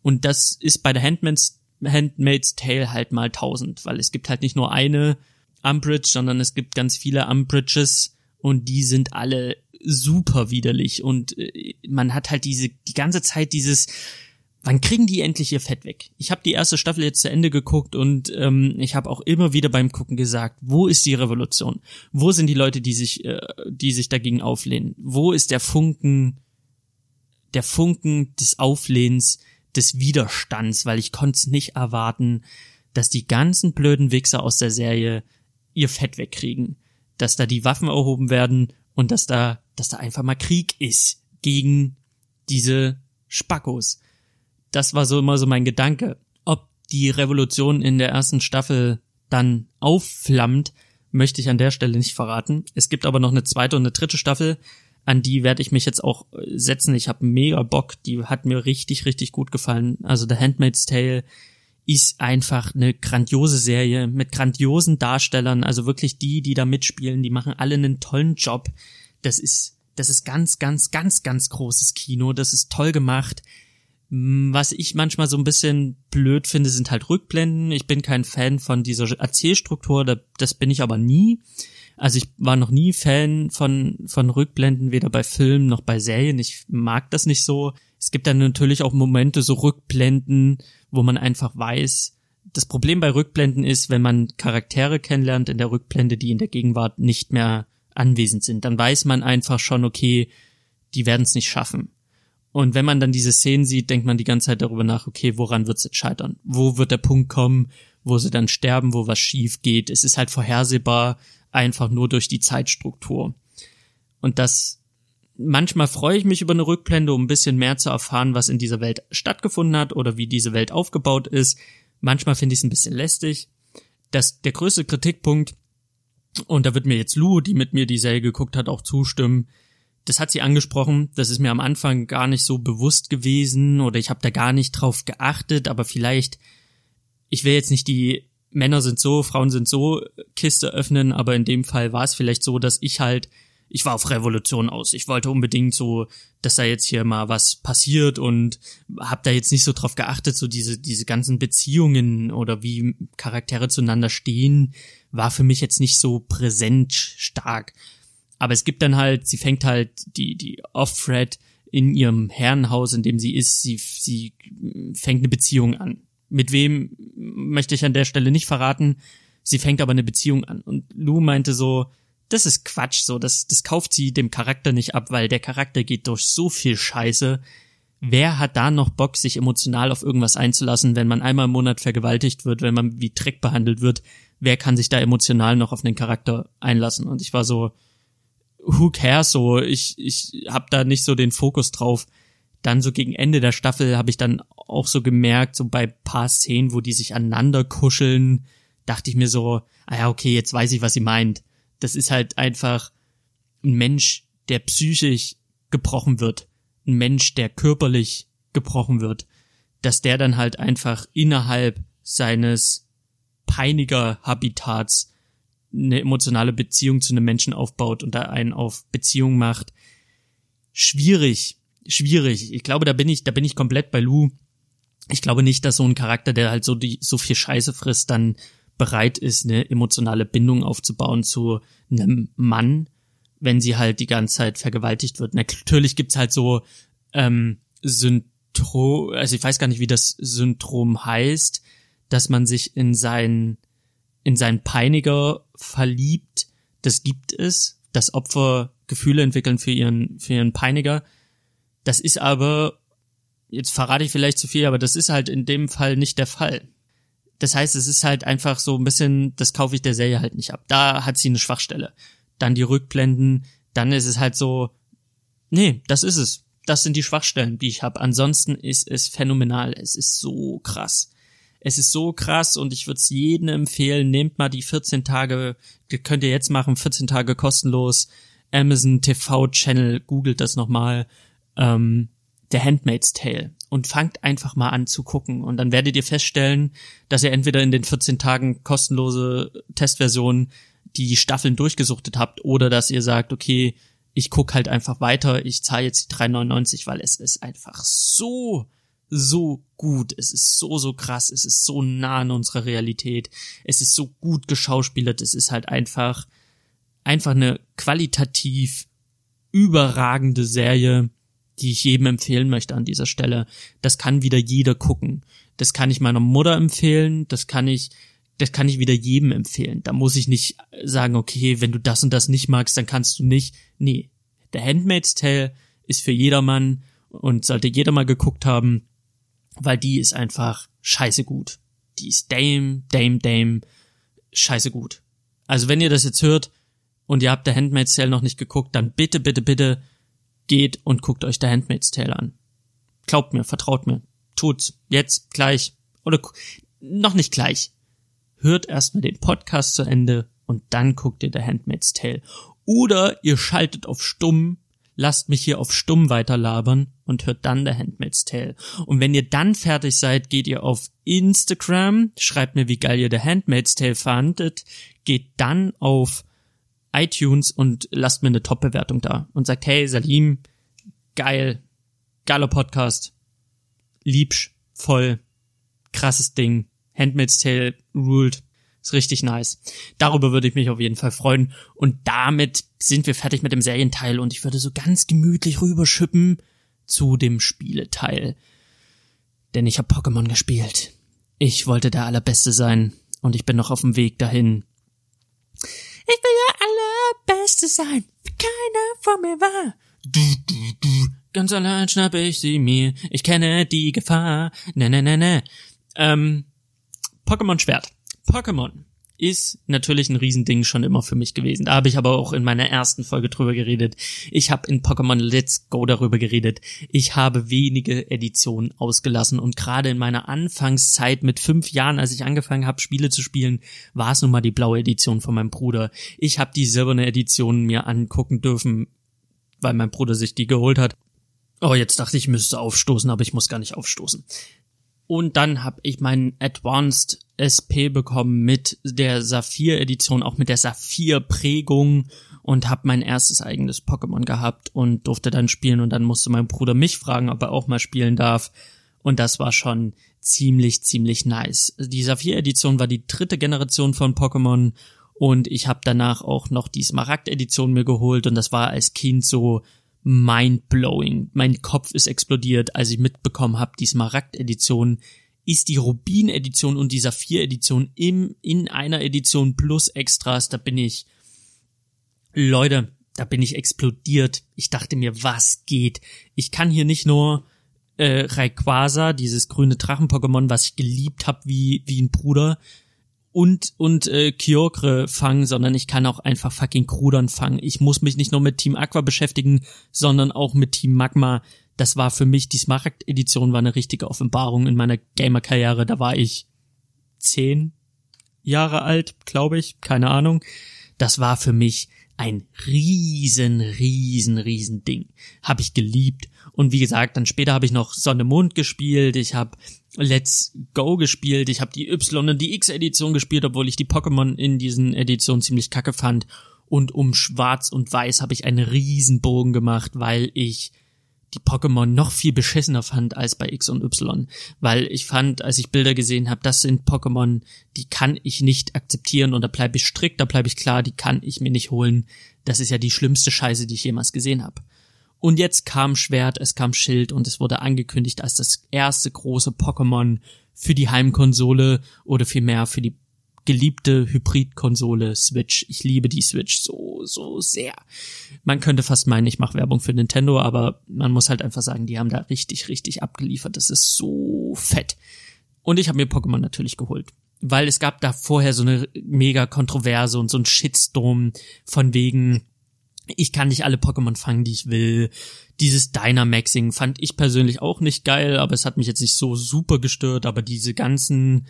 Und das ist bei der Handmaid's Handmaid's Tale halt mal tausend, weil es gibt halt nicht nur eine Umbridge, sondern es gibt ganz viele Umbridges und die sind alle super widerlich und äh, man hat halt diese die ganze Zeit dieses wann kriegen die endlich ihr Fett weg? Ich habe die erste Staffel jetzt zu Ende geguckt und ähm, ich habe auch immer wieder beim Gucken gesagt, wo ist die Revolution? Wo sind die Leute, die sich äh, die sich dagegen auflehnen? Wo ist der Funken der Funken des Auflehens? Des Widerstands, weil ich konnte es nicht erwarten, dass die ganzen blöden Wichser aus der Serie ihr Fett wegkriegen, dass da die Waffen erhoben werden und dass da, dass da einfach mal Krieg ist gegen diese Spackos. Das war so immer so mein Gedanke. Ob die Revolution in der ersten Staffel dann aufflammt, möchte ich an der Stelle nicht verraten. Es gibt aber noch eine zweite und eine dritte Staffel. An die werde ich mich jetzt auch setzen. Ich habe mega Bock. Die hat mir richtig, richtig gut gefallen. Also The Handmaid's Tale ist einfach eine grandiose Serie mit grandiosen Darstellern. Also wirklich die, die da mitspielen, die machen alle einen tollen Job. Das ist, das ist ganz, ganz, ganz, ganz großes Kino. Das ist toll gemacht. Was ich manchmal so ein bisschen blöd finde, sind halt Rückblenden. Ich bin kein Fan von dieser Erzählstruktur, das bin ich aber nie. Also ich war noch nie Fan von, von Rückblenden, weder bei Filmen noch bei Serien. Ich mag das nicht so. Es gibt dann natürlich auch Momente, so Rückblenden, wo man einfach weiß, das Problem bei Rückblenden ist, wenn man Charaktere kennenlernt in der Rückblende, die in der Gegenwart nicht mehr anwesend sind, dann weiß man einfach schon, okay, die werden es nicht schaffen. Und wenn man dann diese Szenen sieht, denkt man die ganze Zeit darüber nach, okay, woran wird's jetzt scheitern? Wo wird der Punkt kommen, wo sie dann sterben, wo was schief geht? Es ist halt vorhersehbar, einfach nur durch die Zeitstruktur. Und das manchmal freue ich mich über eine Rückblende, um ein bisschen mehr zu erfahren, was in dieser Welt stattgefunden hat oder wie diese Welt aufgebaut ist. Manchmal finde ich es ein bisschen lästig. Das, der größte Kritikpunkt, und da wird mir jetzt Lou, die mit mir die Serie geguckt hat, auch zustimmen, das hat sie angesprochen, das ist mir am Anfang gar nicht so bewusst gewesen oder ich habe da gar nicht drauf geachtet, aber vielleicht, ich will jetzt nicht die Männer sind so, Frauen sind so Kiste öffnen, aber in dem Fall war es vielleicht so, dass ich halt, ich war auf Revolution aus. Ich wollte unbedingt so, dass da jetzt hier mal was passiert und hab da jetzt nicht so drauf geachtet, so diese, diese ganzen Beziehungen oder wie Charaktere zueinander stehen, war für mich jetzt nicht so präsent stark. Aber es gibt dann halt, sie fängt halt die, die Off-Thread in ihrem Herrenhaus, in dem sie ist, sie, sie fängt eine Beziehung an mit wem möchte ich an der Stelle nicht verraten. Sie fängt aber eine Beziehung an. Und Lou meinte so, das ist Quatsch, so, das, das kauft sie dem Charakter nicht ab, weil der Charakter geht durch so viel Scheiße. Wer hat da noch Bock, sich emotional auf irgendwas einzulassen, wenn man einmal im Monat vergewaltigt wird, wenn man wie Dreck behandelt wird? Wer kann sich da emotional noch auf einen Charakter einlassen? Und ich war so, who cares so? Ich, ich hab da nicht so den Fokus drauf dann so gegen Ende der Staffel habe ich dann auch so gemerkt, so bei paar Szenen, wo die sich aneinander kuscheln, dachte ich mir so, ah ja, okay, jetzt weiß ich, was sie meint. Das ist halt einfach ein Mensch, der psychisch gebrochen wird, ein Mensch, der körperlich gebrochen wird, dass der dann halt einfach innerhalb seines Peiniger-Habitats eine emotionale Beziehung zu einem Menschen aufbaut und da einen auf Beziehung macht. Schwierig, schwierig. Ich glaube, da bin ich, da bin ich komplett bei Lou. Ich glaube nicht, dass so ein Charakter, der halt so die, so viel Scheiße frisst, dann bereit ist, eine emotionale Bindung aufzubauen zu einem Mann, wenn sie halt die ganze Zeit vergewaltigt wird. Natürlich gibt's halt so ähm, Syndrom, also ich weiß gar nicht, wie das Syndrom heißt, dass man sich in seinen in seinen Peiniger verliebt. Das gibt es, dass Opfer Gefühle entwickeln für ihren für ihren Peiniger. Das ist aber, jetzt verrate ich vielleicht zu viel, aber das ist halt in dem Fall nicht der Fall. Das heißt, es ist halt einfach so ein bisschen, das kaufe ich der Serie halt nicht ab. Da hat sie eine Schwachstelle. Dann die Rückblenden, dann ist es halt so, nee, das ist es. Das sind die Schwachstellen, die ich habe. Ansonsten ist es phänomenal. Es ist so krass. Es ist so krass und ich würde es jedem empfehlen, nehmt mal die 14 Tage, könnt ihr jetzt machen, 14 Tage kostenlos. Amazon TV Channel, googelt das nochmal ähm, The Handmaid's Tale. Und fangt einfach mal an zu gucken. Und dann werdet ihr feststellen, dass ihr entweder in den 14 Tagen kostenlose Testversion die Staffeln durchgesuchtet habt oder dass ihr sagt, okay, ich guck halt einfach weiter, ich zahle jetzt die 3,99, weil es ist einfach so, so gut, es ist so, so krass, es ist so nah an unserer Realität, es ist so gut geschauspielert, es ist halt einfach, einfach eine qualitativ überragende Serie, die ich jedem empfehlen möchte an dieser Stelle. Das kann wieder jeder gucken. Das kann ich meiner Mutter empfehlen, das kann ich, das kann ich wieder jedem empfehlen. Da muss ich nicht sagen, okay, wenn du das und das nicht magst, dann kannst du nicht. Nee. Der Handmaid's Tale ist für jedermann und sollte jeder mal geguckt haben, weil die ist einfach scheiße gut. Die ist Dame, Dame, Dame, scheiße gut. Also wenn ihr das jetzt hört und ihr habt der Handmaid's Tale noch nicht geguckt, dann bitte, bitte, bitte geht und guckt euch The Handmaid's Tale an. Glaubt mir, vertraut mir. Tut's. Jetzt, gleich. Oder noch nicht gleich. Hört erstmal den Podcast zu Ende und dann guckt ihr The Handmaid's Tale. Oder ihr schaltet auf stumm, lasst mich hier auf stumm weiterlabern und hört dann The Handmaid's Tale. Und wenn ihr dann fertig seid, geht ihr auf Instagram, schreibt mir, wie geil ihr The Handmaid's Tale fandet, geht dann auf iTunes und lasst mir eine Top-Bewertung da und sagt, hey Salim, geil, geiler Podcast, liebsch, voll, krasses Ding, Handmaid's Tale ruled. Ist richtig nice. Darüber würde ich mich auf jeden Fall freuen. Und damit sind wir fertig mit dem Serienteil und ich würde so ganz gemütlich rüberschippen zu dem Spieleteil. Denn ich habe Pokémon gespielt. Ich wollte der Allerbeste sein und ich bin noch auf dem Weg dahin. Ich will der Allerbeste sein, wie keiner vor mir war. Du, du, du. Ganz allein schnappe ich sie mir. Ich kenne die Gefahr. Ne, ne, ne, ne. Ähm, Pokémon Schwert. Pokémon ist natürlich ein Riesending schon immer für mich gewesen. Da habe ich aber auch in meiner ersten Folge drüber geredet. Ich habe in Pokémon Let's Go darüber geredet. Ich habe wenige Editionen ausgelassen und gerade in meiner Anfangszeit mit fünf Jahren, als ich angefangen habe, Spiele zu spielen, war es nun mal die blaue Edition von meinem Bruder. Ich habe die silberne Edition mir angucken dürfen, weil mein Bruder sich die geholt hat. Oh, jetzt dachte ich, ich müsste aufstoßen, aber ich muss gar nicht aufstoßen. Und dann habe ich meinen Advanced SP bekommen mit der Saphir-Edition, auch mit der Saphir-Prägung und habe mein erstes eigenes Pokémon gehabt und durfte dann spielen und dann musste mein Bruder mich fragen, ob er auch mal spielen darf. Und das war schon ziemlich, ziemlich nice. Die Saphir-Edition war die dritte Generation von Pokémon und ich habe danach auch noch die Smaragd-Edition mir geholt und das war als Kind so mind-blowing. Mein Kopf ist explodiert, als ich mitbekommen habe, die Smaragd-Edition ist die Rubin-Edition und die Saphir-Edition im, in einer Edition plus Extras. Da bin ich, Leute, da bin ich explodiert. Ich dachte mir, was geht? Ich kann hier nicht nur äh, Rayquaza, dieses grüne Drachen-Pokémon, was ich geliebt habe wie, wie ein Bruder, und und äh, Kyogre fangen, sondern ich kann auch einfach fucking Krudern fangen. Ich muss mich nicht nur mit Team Aqua beschäftigen, sondern auch mit Team Magma. Das war für mich, die Smaragd-Edition war eine richtige Offenbarung in meiner Gamer-Karriere. Da war ich zehn Jahre alt, glaube ich, keine Ahnung. Das war für mich ein riesen, riesen, riesen Ding. Hab ich geliebt. Und wie gesagt, dann später habe ich noch Sonne Mond gespielt. Ich habe Let's Go gespielt. Ich habe die Y und die X-Edition gespielt, obwohl ich die Pokémon in diesen Editionen ziemlich kacke fand. Und um Schwarz und Weiß habe ich einen Riesenbogen gemacht, weil ich die Pokémon noch viel beschissener fand als bei X und Y, weil ich fand, als ich Bilder gesehen habe, das sind Pokémon, die kann ich nicht akzeptieren und da bleibe ich strikt, da bleibe ich klar, die kann ich mir nicht holen. Das ist ja die schlimmste Scheiße, die ich jemals gesehen habe. Und jetzt kam Schwert, es kam Schild und es wurde angekündigt als das erste große Pokémon für die Heimkonsole oder vielmehr für die geliebte Hybridkonsole Switch. Ich liebe die Switch so, so sehr. Man könnte fast meinen, ich mache Werbung für Nintendo, aber man muss halt einfach sagen, die haben da richtig, richtig abgeliefert. Das ist so fett. Und ich habe mir Pokémon natürlich geholt. Weil es gab da vorher so eine mega Kontroverse und so ein Shitstorm von wegen, ich kann nicht alle Pokémon fangen, die ich will. Dieses Dynamaxing fand ich persönlich auch nicht geil, aber es hat mich jetzt nicht so super gestört, aber diese ganzen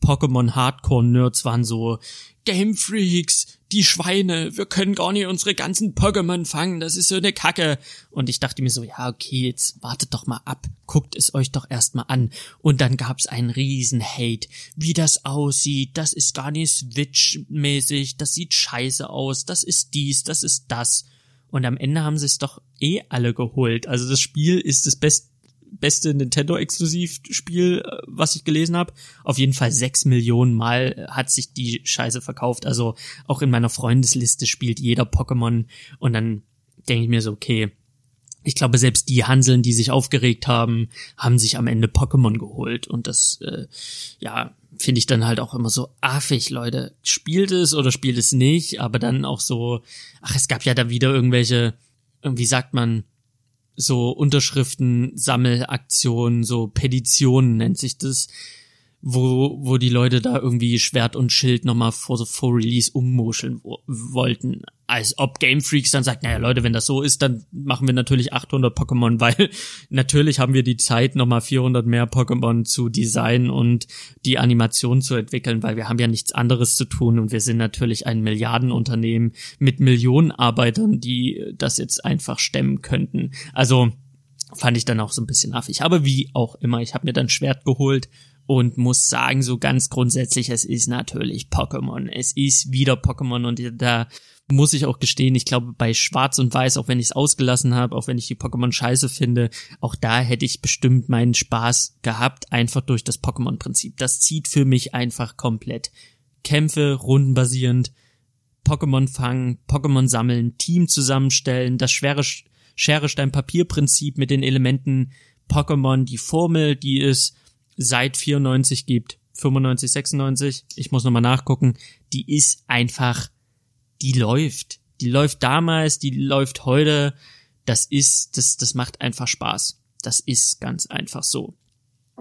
Pokémon Hardcore Nerds waren so Game Freaks, die Schweine, wir können gar nicht unsere ganzen Pokémon fangen, das ist so eine Kacke. Und ich dachte mir so, ja, okay, jetzt wartet doch mal ab, guckt es euch doch erstmal an. Und dann gab's einen riesen Hate, wie das aussieht, das ist gar nicht Switch-mäßig, das sieht scheiße aus, das ist dies, das ist das. Und am Ende haben sie es doch eh alle geholt. Also das Spiel ist das beste beste Nintendo-Exklusivspiel, äh, was ich gelesen habe. Auf jeden Fall sechs Millionen Mal hat sich die Scheiße verkauft. Also auch in meiner Freundesliste spielt jeder Pokémon und dann denke ich mir so, okay, ich glaube, selbst die Hanseln, die sich aufgeregt haben, haben sich am Ende Pokémon geholt. Und das, äh, ja, finde ich dann halt auch immer so affig, Leute. Spielt es oder spielt es nicht, aber dann auch so, ach, es gab ja da wieder irgendwelche, wie sagt man, so Unterschriften, Sammelaktionen, so Petitionen nennt sich das, wo, wo die Leute da irgendwie Schwert und Schild nochmal vor, vor Release ummuscheln wo, wollten. Als ob Game Freaks dann sagt, naja Leute, wenn das so ist, dann machen wir natürlich 800 Pokémon, <laughs> weil natürlich haben wir die Zeit, nochmal 400 mehr Pokémon zu designen und die Animation zu entwickeln, weil wir haben ja nichts anderes zu tun und wir sind natürlich ein Milliardenunternehmen mit Millionen Arbeitern, die das jetzt einfach stemmen könnten. Also fand ich dann auch so ein bisschen affig. Aber wie auch immer, ich habe mir dann Schwert geholt und muss sagen, so ganz grundsätzlich, es ist natürlich Pokémon. Es ist wieder Pokémon und da muss ich auch gestehen, ich glaube bei Schwarz und Weiß, auch wenn ich es ausgelassen habe, auch wenn ich die Pokémon scheiße finde, auch da hätte ich bestimmt meinen Spaß gehabt, einfach durch das Pokémon-Prinzip. Das zieht für mich einfach komplett. Kämpfe, rundenbasierend, Pokémon fangen, Pokémon sammeln, Team zusammenstellen, das schwere Schere, Stein, Papier-Prinzip mit den Elementen Pokémon, die Formel, die es seit 94 gibt, 95, 96, ich muss nochmal nachgucken, die ist einfach, die läuft. Die läuft damals, die läuft heute. Das ist, das, das macht einfach Spaß. Das ist ganz einfach so.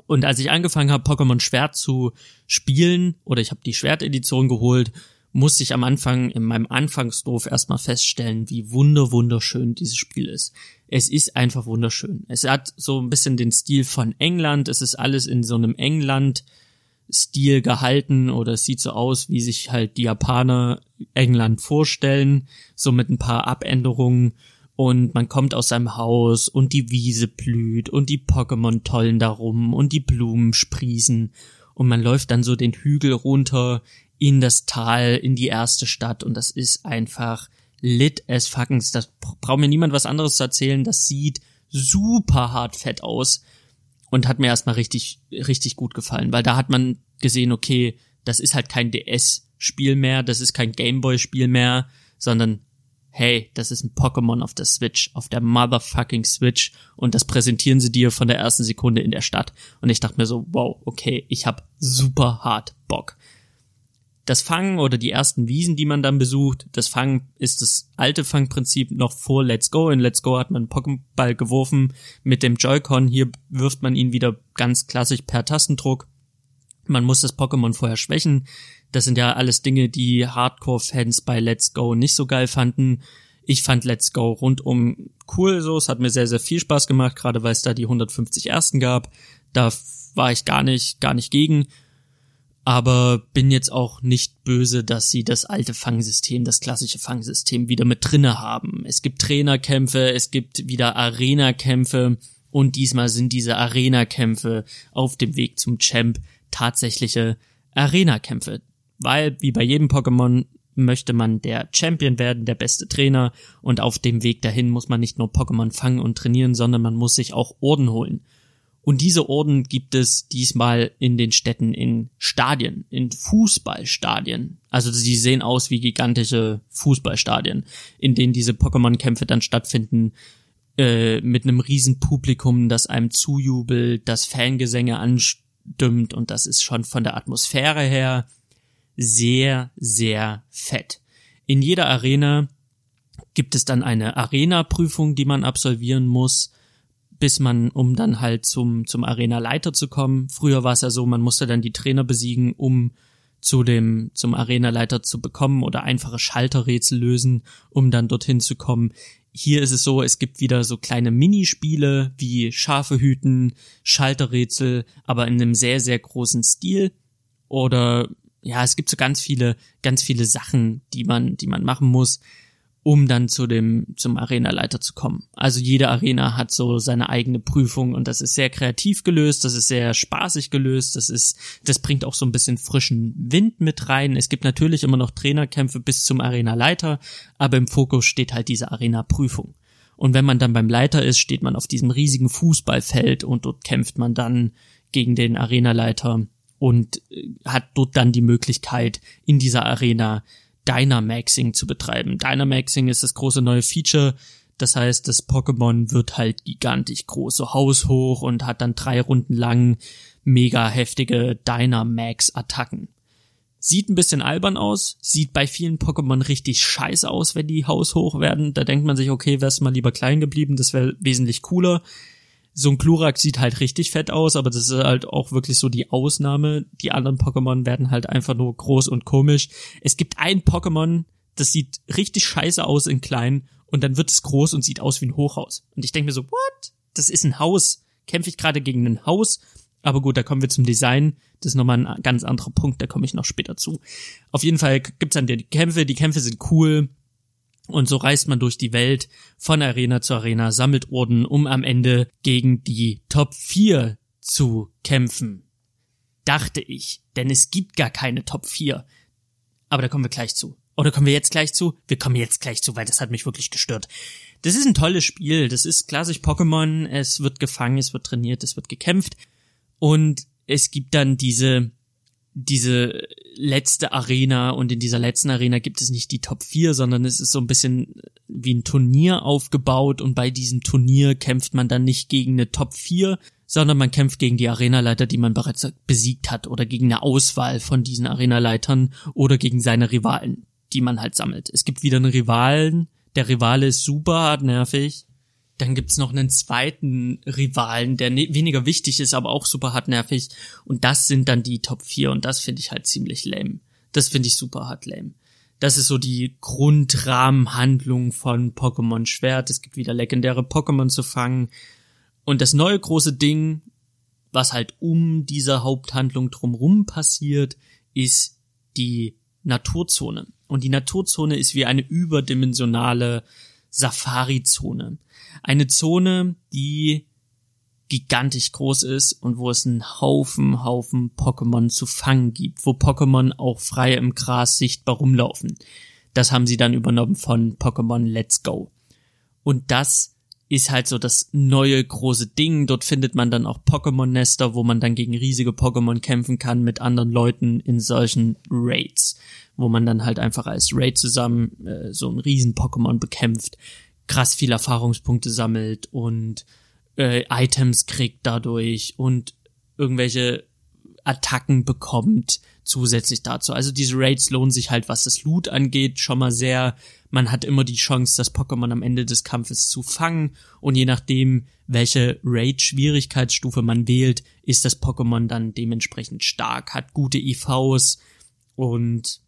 Und als ich angefangen habe, Pokémon Schwert zu spielen, oder ich habe die Schwertedition geholt, musste ich am Anfang in meinem Anfangsdorf erstmal feststellen, wie wunder wunderschön dieses Spiel ist. Es ist einfach wunderschön. Es hat so ein bisschen den Stil von England. Es ist alles in so einem England-Stil gehalten oder es sieht so aus, wie sich halt die Japaner England vorstellen, so mit ein paar Abänderungen. Und man kommt aus seinem Haus und die Wiese blüht und die Pokémon tollen darum und die Blumen sprießen und man läuft dann so den Hügel runter in das Tal, in die erste Stadt und das ist einfach lit as fuckens. Das braucht mir niemand was anderes zu erzählen. Das sieht super hart fett aus und hat mir erstmal richtig, richtig gut gefallen, weil da hat man gesehen, okay, das ist halt kein DS-Spiel mehr, das ist kein Gameboy-Spiel mehr, sondern hey, das ist ein Pokémon auf der Switch, auf der motherfucking Switch und das präsentieren sie dir von der ersten Sekunde in der Stadt. Und ich dachte mir so, wow, okay, ich hab super hart Bock das Fangen oder die ersten Wiesen, die man dann besucht, das Fangen ist das alte Fangprinzip noch vor Let's Go. In Let's Go hat man einen Pokéball geworfen mit dem Joy-Con. Hier wirft man ihn wieder ganz klassisch per Tastendruck. Man muss das Pokémon vorher schwächen. Das sind ja alles Dinge, die Hardcore-Fans bei Let's Go nicht so geil fanden. Ich fand Let's Go rundum cool so. Es hat mir sehr, sehr viel Spaß gemacht, gerade weil es da die 150 ersten gab. Da war ich gar nicht, gar nicht gegen aber bin jetzt auch nicht böse, dass sie das alte Fangsystem, das klassische Fangsystem wieder mit drinne haben. Es gibt Trainerkämpfe, es gibt wieder Arena-Kämpfe und diesmal sind diese Arena-Kämpfe auf dem Weg zum Champ tatsächliche Arena-Kämpfe. Weil, wie bei jedem Pokémon, möchte man der Champion werden, der beste Trainer und auf dem Weg dahin muss man nicht nur Pokémon fangen und trainieren, sondern man muss sich auch Orden holen. Und diese Orden gibt es diesmal in den Städten in Stadien, in Fußballstadien. Also sie sehen aus wie gigantische Fußballstadien, in denen diese Pokémon-Kämpfe dann stattfinden, äh, mit einem riesen Publikum, das einem zujubelt, das Fangesänge anstimmt und das ist schon von der Atmosphäre her sehr, sehr fett. In jeder Arena gibt es dann eine Arena-Prüfung, die man absolvieren muss bis man, um dann halt zum, zum Arena-Leiter zu kommen. Früher war es ja so, man musste dann die Trainer besiegen, um zu dem, zum Arena-Leiter zu bekommen oder einfache Schalterrätsel lösen, um dann dorthin zu kommen. Hier ist es so, es gibt wieder so kleine Minispiele wie Schafe hüten, Schalterrätsel, aber in einem sehr, sehr großen Stil. Oder ja, es gibt so ganz viele, ganz viele Sachen, die man, die man machen muss um dann zu dem, zum Arenaleiter zu kommen. Also jede Arena hat so seine eigene Prüfung und das ist sehr kreativ gelöst, das ist sehr spaßig gelöst, das ist, das bringt auch so ein bisschen frischen Wind mit rein. Es gibt natürlich immer noch Trainerkämpfe bis zum Arenaleiter, aber im Fokus steht halt diese Arena-Prüfung. Und wenn man dann beim Leiter ist, steht man auf diesem riesigen Fußballfeld und dort kämpft man dann gegen den Arenaleiter und äh, hat dort dann die Möglichkeit, in dieser Arena Dynamaxing zu betreiben. Dynamaxing ist das große neue Feature. Das heißt, das Pokémon wird halt gigantisch groß, so haushoch und hat dann drei Runden lang mega heftige Dynamax-Attacken. Sieht ein bisschen albern aus, sieht bei vielen Pokémon richtig scheiße aus, wenn die haushoch werden. Da denkt man sich, okay, wär's mal lieber klein geblieben, das wäre wesentlich cooler. So ein Glurak sieht halt richtig fett aus, aber das ist halt auch wirklich so die Ausnahme. Die anderen Pokémon werden halt einfach nur groß und komisch. Es gibt ein Pokémon, das sieht richtig scheiße aus in klein und dann wird es groß und sieht aus wie ein Hochhaus. Und ich denke mir so, what? Das ist ein Haus. Kämpfe ich gerade gegen ein Haus? Aber gut, da kommen wir zum Design. Das ist nochmal ein ganz anderer Punkt, da komme ich noch später zu. Auf jeden Fall gibt's dann die Kämpfe. Die Kämpfe sind cool. Und so reist man durch die Welt von Arena zu Arena, sammelt Orden, um am Ende gegen die Top 4 zu kämpfen. Dachte ich, denn es gibt gar keine Top 4. Aber da kommen wir gleich zu. Oder kommen wir jetzt gleich zu? Wir kommen jetzt gleich zu, weil das hat mich wirklich gestört. Das ist ein tolles Spiel. Das ist klassisch Pokémon. Es wird gefangen, es wird trainiert, es wird gekämpft. Und es gibt dann diese diese letzte Arena und in dieser letzten Arena gibt es nicht die Top 4, sondern es ist so ein bisschen wie ein Turnier aufgebaut und bei diesem Turnier kämpft man dann nicht gegen eine Top 4, sondern man kämpft gegen die Arenaleiter, die man bereits besiegt hat oder gegen eine Auswahl von diesen Arenaleitern oder gegen seine Rivalen, die man halt sammelt. Es gibt wieder einen Rivalen, der Rivale ist super hart nervig dann gibt's noch einen zweiten Rivalen, der ne weniger wichtig ist, aber auch super hart nervig. Und das sind dann die Top 4 und das finde ich halt ziemlich lame. Das finde ich super hart lame. Das ist so die Grundrahmenhandlung von Pokémon Schwert. Es gibt wieder legendäre Pokémon zu fangen. Und das neue große Ding, was halt um diese Haupthandlung drumrum passiert, ist die Naturzone. Und die Naturzone ist wie eine überdimensionale Safari-Zone. Eine Zone, die gigantisch groß ist und wo es einen Haufen, Haufen Pokémon zu fangen gibt, wo Pokémon auch frei im Gras sichtbar rumlaufen. Das haben sie dann übernommen von Pokémon Let's Go. Und das ist halt so das neue große Ding. Dort findet man dann auch Pokémon-Nester, wo man dann gegen riesige Pokémon kämpfen kann mit anderen Leuten in solchen Raids, wo man dann halt einfach als Raid zusammen äh, so ein riesen Pokémon bekämpft krass viel Erfahrungspunkte sammelt und äh, Items kriegt dadurch und irgendwelche Attacken bekommt zusätzlich dazu. Also diese Raids lohnen sich halt, was das Loot angeht, schon mal sehr. Man hat immer die Chance, das Pokémon am Ende des Kampfes zu fangen und je nachdem, welche Raid-Schwierigkeitsstufe man wählt, ist das Pokémon dann dementsprechend stark, hat gute IVs und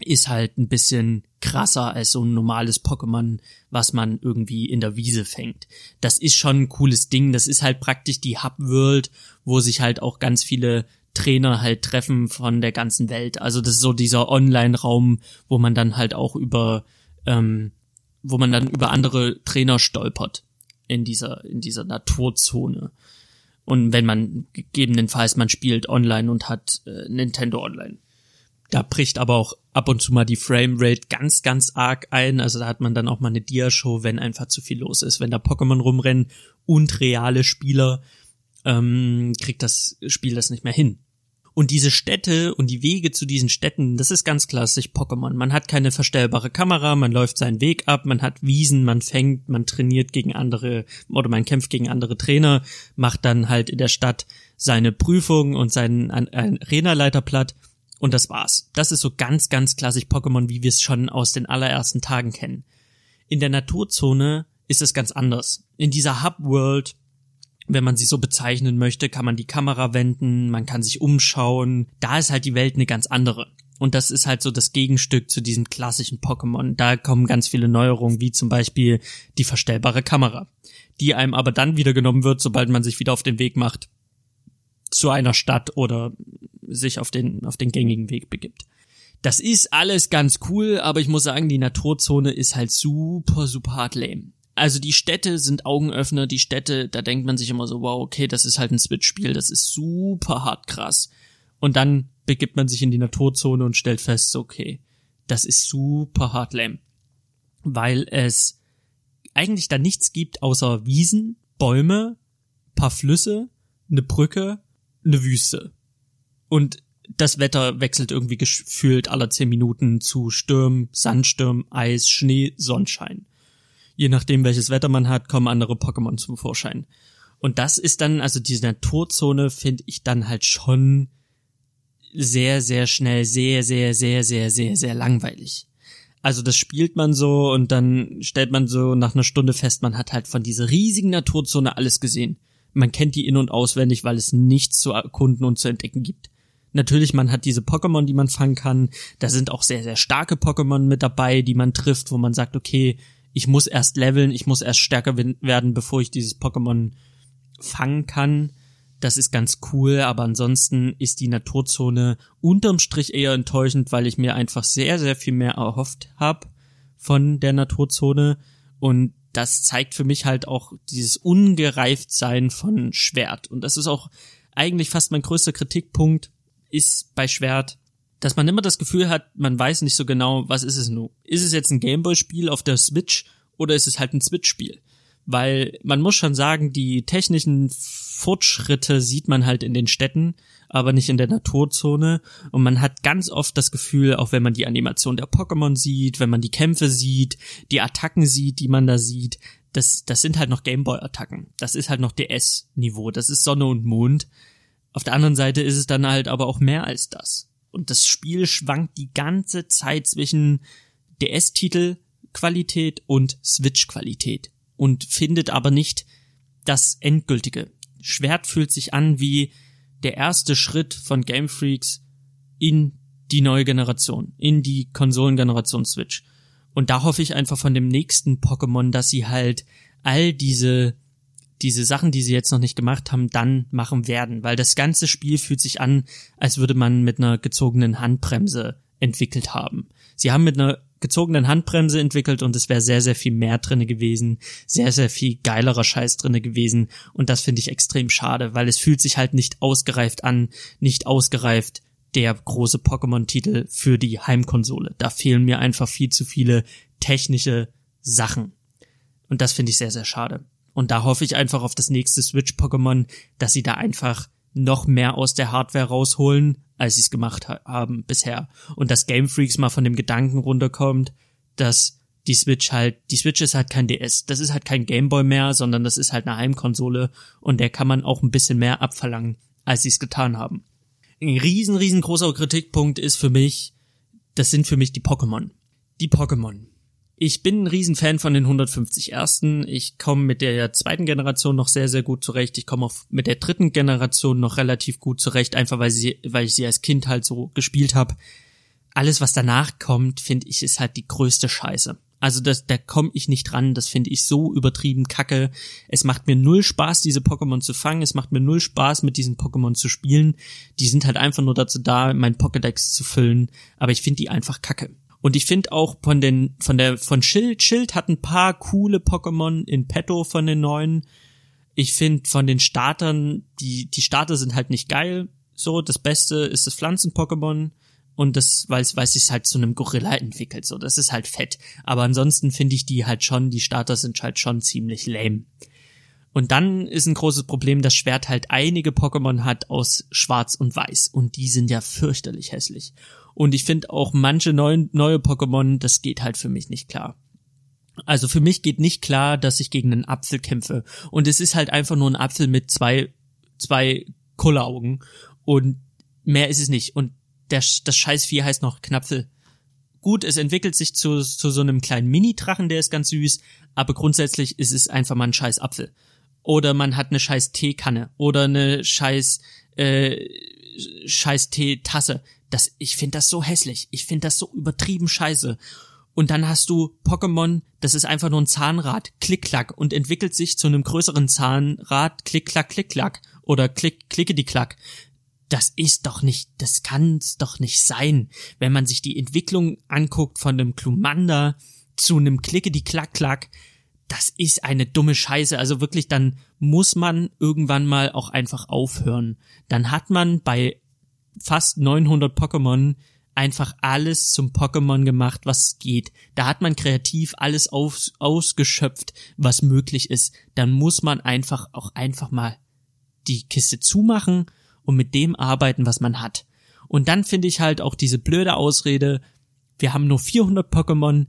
ist halt ein bisschen krasser als so ein normales Pokémon, was man irgendwie in der Wiese fängt. Das ist schon ein cooles Ding. Das ist halt praktisch die Hub World, wo sich halt auch ganz viele Trainer halt treffen von der ganzen Welt. Also das ist so dieser Online-Raum, wo man dann halt auch über, ähm, wo man dann über andere Trainer stolpert in dieser, in dieser Naturzone. Und wenn man gegebenenfalls man spielt online und hat äh, Nintendo Online. Da bricht aber auch ab und zu mal die Framerate ganz, ganz arg ein. Also da hat man dann auch mal eine Dia-Show, wenn einfach zu viel los ist. Wenn da Pokémon rumrennen und reale Spieler, ähm, kriegt das Spiel das nicht mehr hin. Und diese Städte und die Wege zu diesen Städten, das ist ganz klassisch Pokémon. Man hat keine verstellbare Kamera, man läuft seinen Weg ab, man hat Wiesen, man fängt, man trainiert gegen andere oder man kämpft gegen andere Trainer, macht dann halt in der Stadt seine Prüfung und seinen Arena-Leiter platt und das war's. Das ist so ganz, ganz klassisch Pokémon, wie wir es schon aus den allerersten Tagen kennen. In der Naturzone ist es ganz anders. In dieser Hub-World, wenn man sie so bezeichnen möchte, kann man die Kamera wenden, man kann sich umschauen. Da ist halt die Welt eine ganz andere. Und das ist halt so das Gegenstück zu diesen klassischen Pokémon. Da kommen ganz viele Neuerungen, wie zum Beispiel die verstellbare Kamera, die einem aber dann wieder genommen wird, sobald man sich wieder auf den Weg macht zu einer Stadt oder sich auf den, auf den gängigen Weg begibt. Das ist alles ganz cool, aber ich muss sagen, die Naturzone ist halt super, super hart lame. Also die Städte sind Augenöffner, die Städte, da denkt man sich immer so, wow, okay, das ist halt ein Switch-Spiel, das ist super hart krass. Und dann begibt man sich in die Naturzone und stellt fest, okay, das ist super hart lame. Weil es eigentlich da nichts gibt außer Wiesen, Bäume, paar Flüsse, eine Brücke, eine Wüste. Und das Wetter wechselt irgendwie gefühlt alle zehn Minuten zu Sturm, Sandsturm, Eis, Schnee, Sonnenschein. Je nachdem, welches Wetter man hat, kommen andere Pokémon zum Vorschein. Und das ist dann, also diese Naturzone finde ich dann halt schon sehr, sehr schnell, sehr, sehr, sehr, sehr, sehr, sehr langweilig. Also das spielt man so und dann stellt man so nach einer Stunde fest, man hat halt von dieser riesigen Naturzone alles gesehen. man kennt die in- und auswendig, weil es nichts zu erkunden und zu entdecken gibt. Natürlich, man hat diese Pokémon, die man fangen kann. Da sind auch sehr, sehr starke Pokémon mit dabei, die man trifft, wo man sagt, okay, ich muss erst leveln, ich muss erst stärker werden, bevor ich dieses Pokémon fangen kann. Das ist ganz cool, aber ansonsten ist die Naturzone unterm Strich eher enttäuschend, weil ich mir einfach sehr, sehr viel mehr erhofft habe von der Naturzone. Und das zeigt für mich halt auch dieses Ungereiftsein von Schwert. Und das ist auch eigentlich fast mein größter Kritikpunkt, ist bei Schwert, dass man immer das Gefühl hat, man weiß nicht so genau, was ist es nun. Ist es jetzt ein Gameboy-Spiel auf der Switch oder ist es halt ein Switch-Spiel? Weil man muss schon sagen, die technischen Fortschritte sieht man halt in den Städten, aber nicht in der Naturzone. Und man hat ganz oft das Gefühl, auch wenn man die Animation der Pokémon sieht, wenn man die Kämpfe sieht, die Attacken sieht, die man da sieht, das, das sind halt noch Gameboy-Attacken. Das ist halt noch DS-Niveau. Das ist Sonne und Mond. Auf der anderen Seite ist es dann halt aber auch mehr als das. Und das Spiel schwankt die ganze Zeit zwischen DS-Titel Qualität und Switch Qualität und findet aber nicht das endgültige. Schwert fühlt sich an wie der erste Schritt von Game Freaks in die neue Generation, in die Konsolengeneration Switch. Und da hoffe ich einfach von dem nächsten Pokémon, dass sie halt all diese diese Sachen, die sie jetzt noch nicht gemacht haben, dann machen werden, weil das ganze Spiel fühlt sich an, als würde man mit einer gezogenen Handbremse entwickelt haben. Sie haben mit einer gezogenen Handbremse entwickelt und es wäre sehr, sehr viel mehr drinne gewesen, sehr, sehr viel geilerer Scheiß drinne gewesen und das finde ich extrem schade, weil es fühlt sich halt nicht ausgereift an, nicht ausgereift der große Pokémon-Titel für die Heimkonsole. Da fehlen mir einfach viel zu viele technische Sachen. Und das finde ich sehr, sehr schade. Und da hoffe ich einfach auf das nächste Switch-Pokémon, dass sie da einfach noch mehr aus der Hardware rausholen, als sie es gemacht ha haben bisher. Und dass Game Freaks mal von dem Gedanken runterkommt, dass die Switch halt, die Switch ist halt kein DS, das ist halt kein Gameboy mehr, sondern das ist halt eine Heimkonsole und der kann man auch ein bisschen mehr abverlangen, als sie es getan haben. Ein riesen, riesengroßer Kritikpunkt ist für mich, das sind für mich die Pokémon. Die Pokémon. Ich bin ein Riesenfan von den 150 ersten. Ich komme mit der zweiten Generation noch sehr, sehr gut zurecht. Ich komme auch mit der dritten Generation noch relativ gut zurecht, einfach weil, sie, weil ich sie als Kind halt so gespielt habe. Alles, was danach kommt, finde ich, ist halt die größte Scheiße. Also das, da komme ich nicht dran. Das finde ich so übertrieben kacke. Es macht mir null Spaß, diese Pokémon zu fangen. Es macht mir null Spaß, mit diesen Pokémon zu spielen. Die sind halt einfach nur dazu da, mein Pokédex zu füllen. Aber ich finde die einfach kacke. Und ich finde auch von den, von der, von Schild, Schild hat ein paar coole Pokémon in petto von den neuen. Ich finde von den Startern, die, die Starter sind halt nicht geil. So, das Beste ist das Pflanzen-Pokémon. Und das, weil es, weil es sich halt zu einem Gorilla entwickelt. So, das ist halt fett. Aber ansonsten finde ich die halt schon, die Starter sind halt schon ziemlich lame. Und dann ist ein großes Problem, dass Schwert halt einige Pokémon hat aus Schwarz und Weiß. Und die sind ja fürchterlich hässlich. Und ich finde auch manche neuen, neue Pokémon, das geht halt für mich nicht klar. Also für mich geht nicht klar, dass ich gegen einen Apfel kämpfe. Und es ist halt einfach nur ein Apfel mit zwei, zwei Kulleraugen. Und mehr ist es nicht. Und der, das Scheißvieh heißt noch Knapfel. Gut, es entwickelt sich zu, zu so einem kleinen Mini-Drachen, der ist ganz süß. Aber grundsätzlich ist es einfach mal ein scheiß Apfel. Oder man hat eine scheiß Teekanne. Oder eine scheiß, äh, scheiß Teetasse das, ich finde das so hässlich. Ich finde das so übertrieben scheiße. Und dann hast du Pokémon, das ist einfach nur ein Zahnrad, Klick-Klack und entwickelt sich zu einem größeren Zahnrad, Klick-Klack, Klick-Klack oder Klick, Klicke die Klack. Das ist doch nicht, das kann's doch nicht sein. Wenn man sich die Entwicklung anguckt von einem Klumander zu einem Klicke die Klack, Klack, das ist eine dumme Scheiße. Also wirklich, dann muss man irgendwann mal auch einfach aufhören. Dann hat man bei fast 900 Pokémon einfach alles zum Pokémon gemacht, was geht. Da hat man kreativ alles aus, ausgeschöpft, was möglich ist. Dann muss man einfach auch einfach mal die Kiste zumachen und mit dem arbeiten, was man hat. Und dann finde ich halt auch diese blöde Ausrede, wir haben nur 400 Pokémon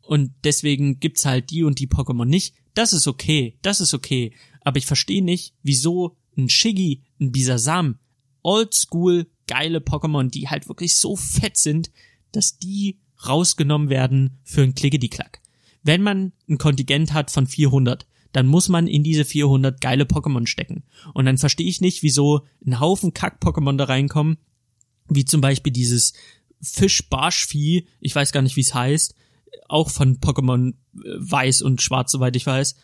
und deswegen gibt's halt die und die Pokémon nicht. Das ist okay, das ist okay. Aber ich verstehe nicht, wieso ein Shiggy, ein Bisasam, oldschool geile Pokémon, die halt wirklich so fett sind, dass die rausgenommen werden für ein Klickety-Klack. Wenn man ein Kontingent hat von 400, dann muss man in diese 400 geile Pokémon stecken. Und dann verstehe ich nicht, wieso ein Haufen Kack-Pokémon da reinkommen, wie zum Beispiel dieses Fisch-Barschvieh, ich weiß gar nicht, wie es heißt, auch von Pokémon äh, Weiß und Schwarz, soweit ich weiß,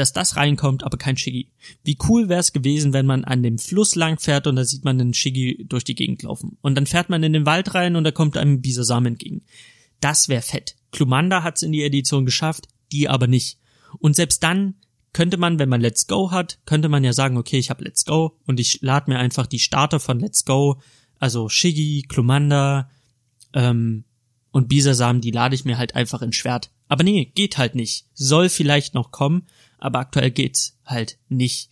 dass das reinkommt, aber kein Shiggy. Wie cool wäre es gewesen, wenn man an dem Fluss lang fährt und da sieht man einen Shiggy durch die Gegend laufen. Und dann fährt man in den Wald rein und da kommt einem Bisasam entgegen. Das wäre fett. Klumanda hat's in die Edition geschafft, die aber nicht. Und selbst dann könnte man, wenn man Let's Go hat, könnte man ja sagen, okay, ich habe Let's Go und ich lade mir einfach die Starter von Let's Go, also Shiggy, Klumanda ähm, und Bisasam, die lade ich mir halt einfach in Schwert. Aber nee, geht halt nicht. Soll vielleicht noch kommen, aber aktuell geht's halt nicht.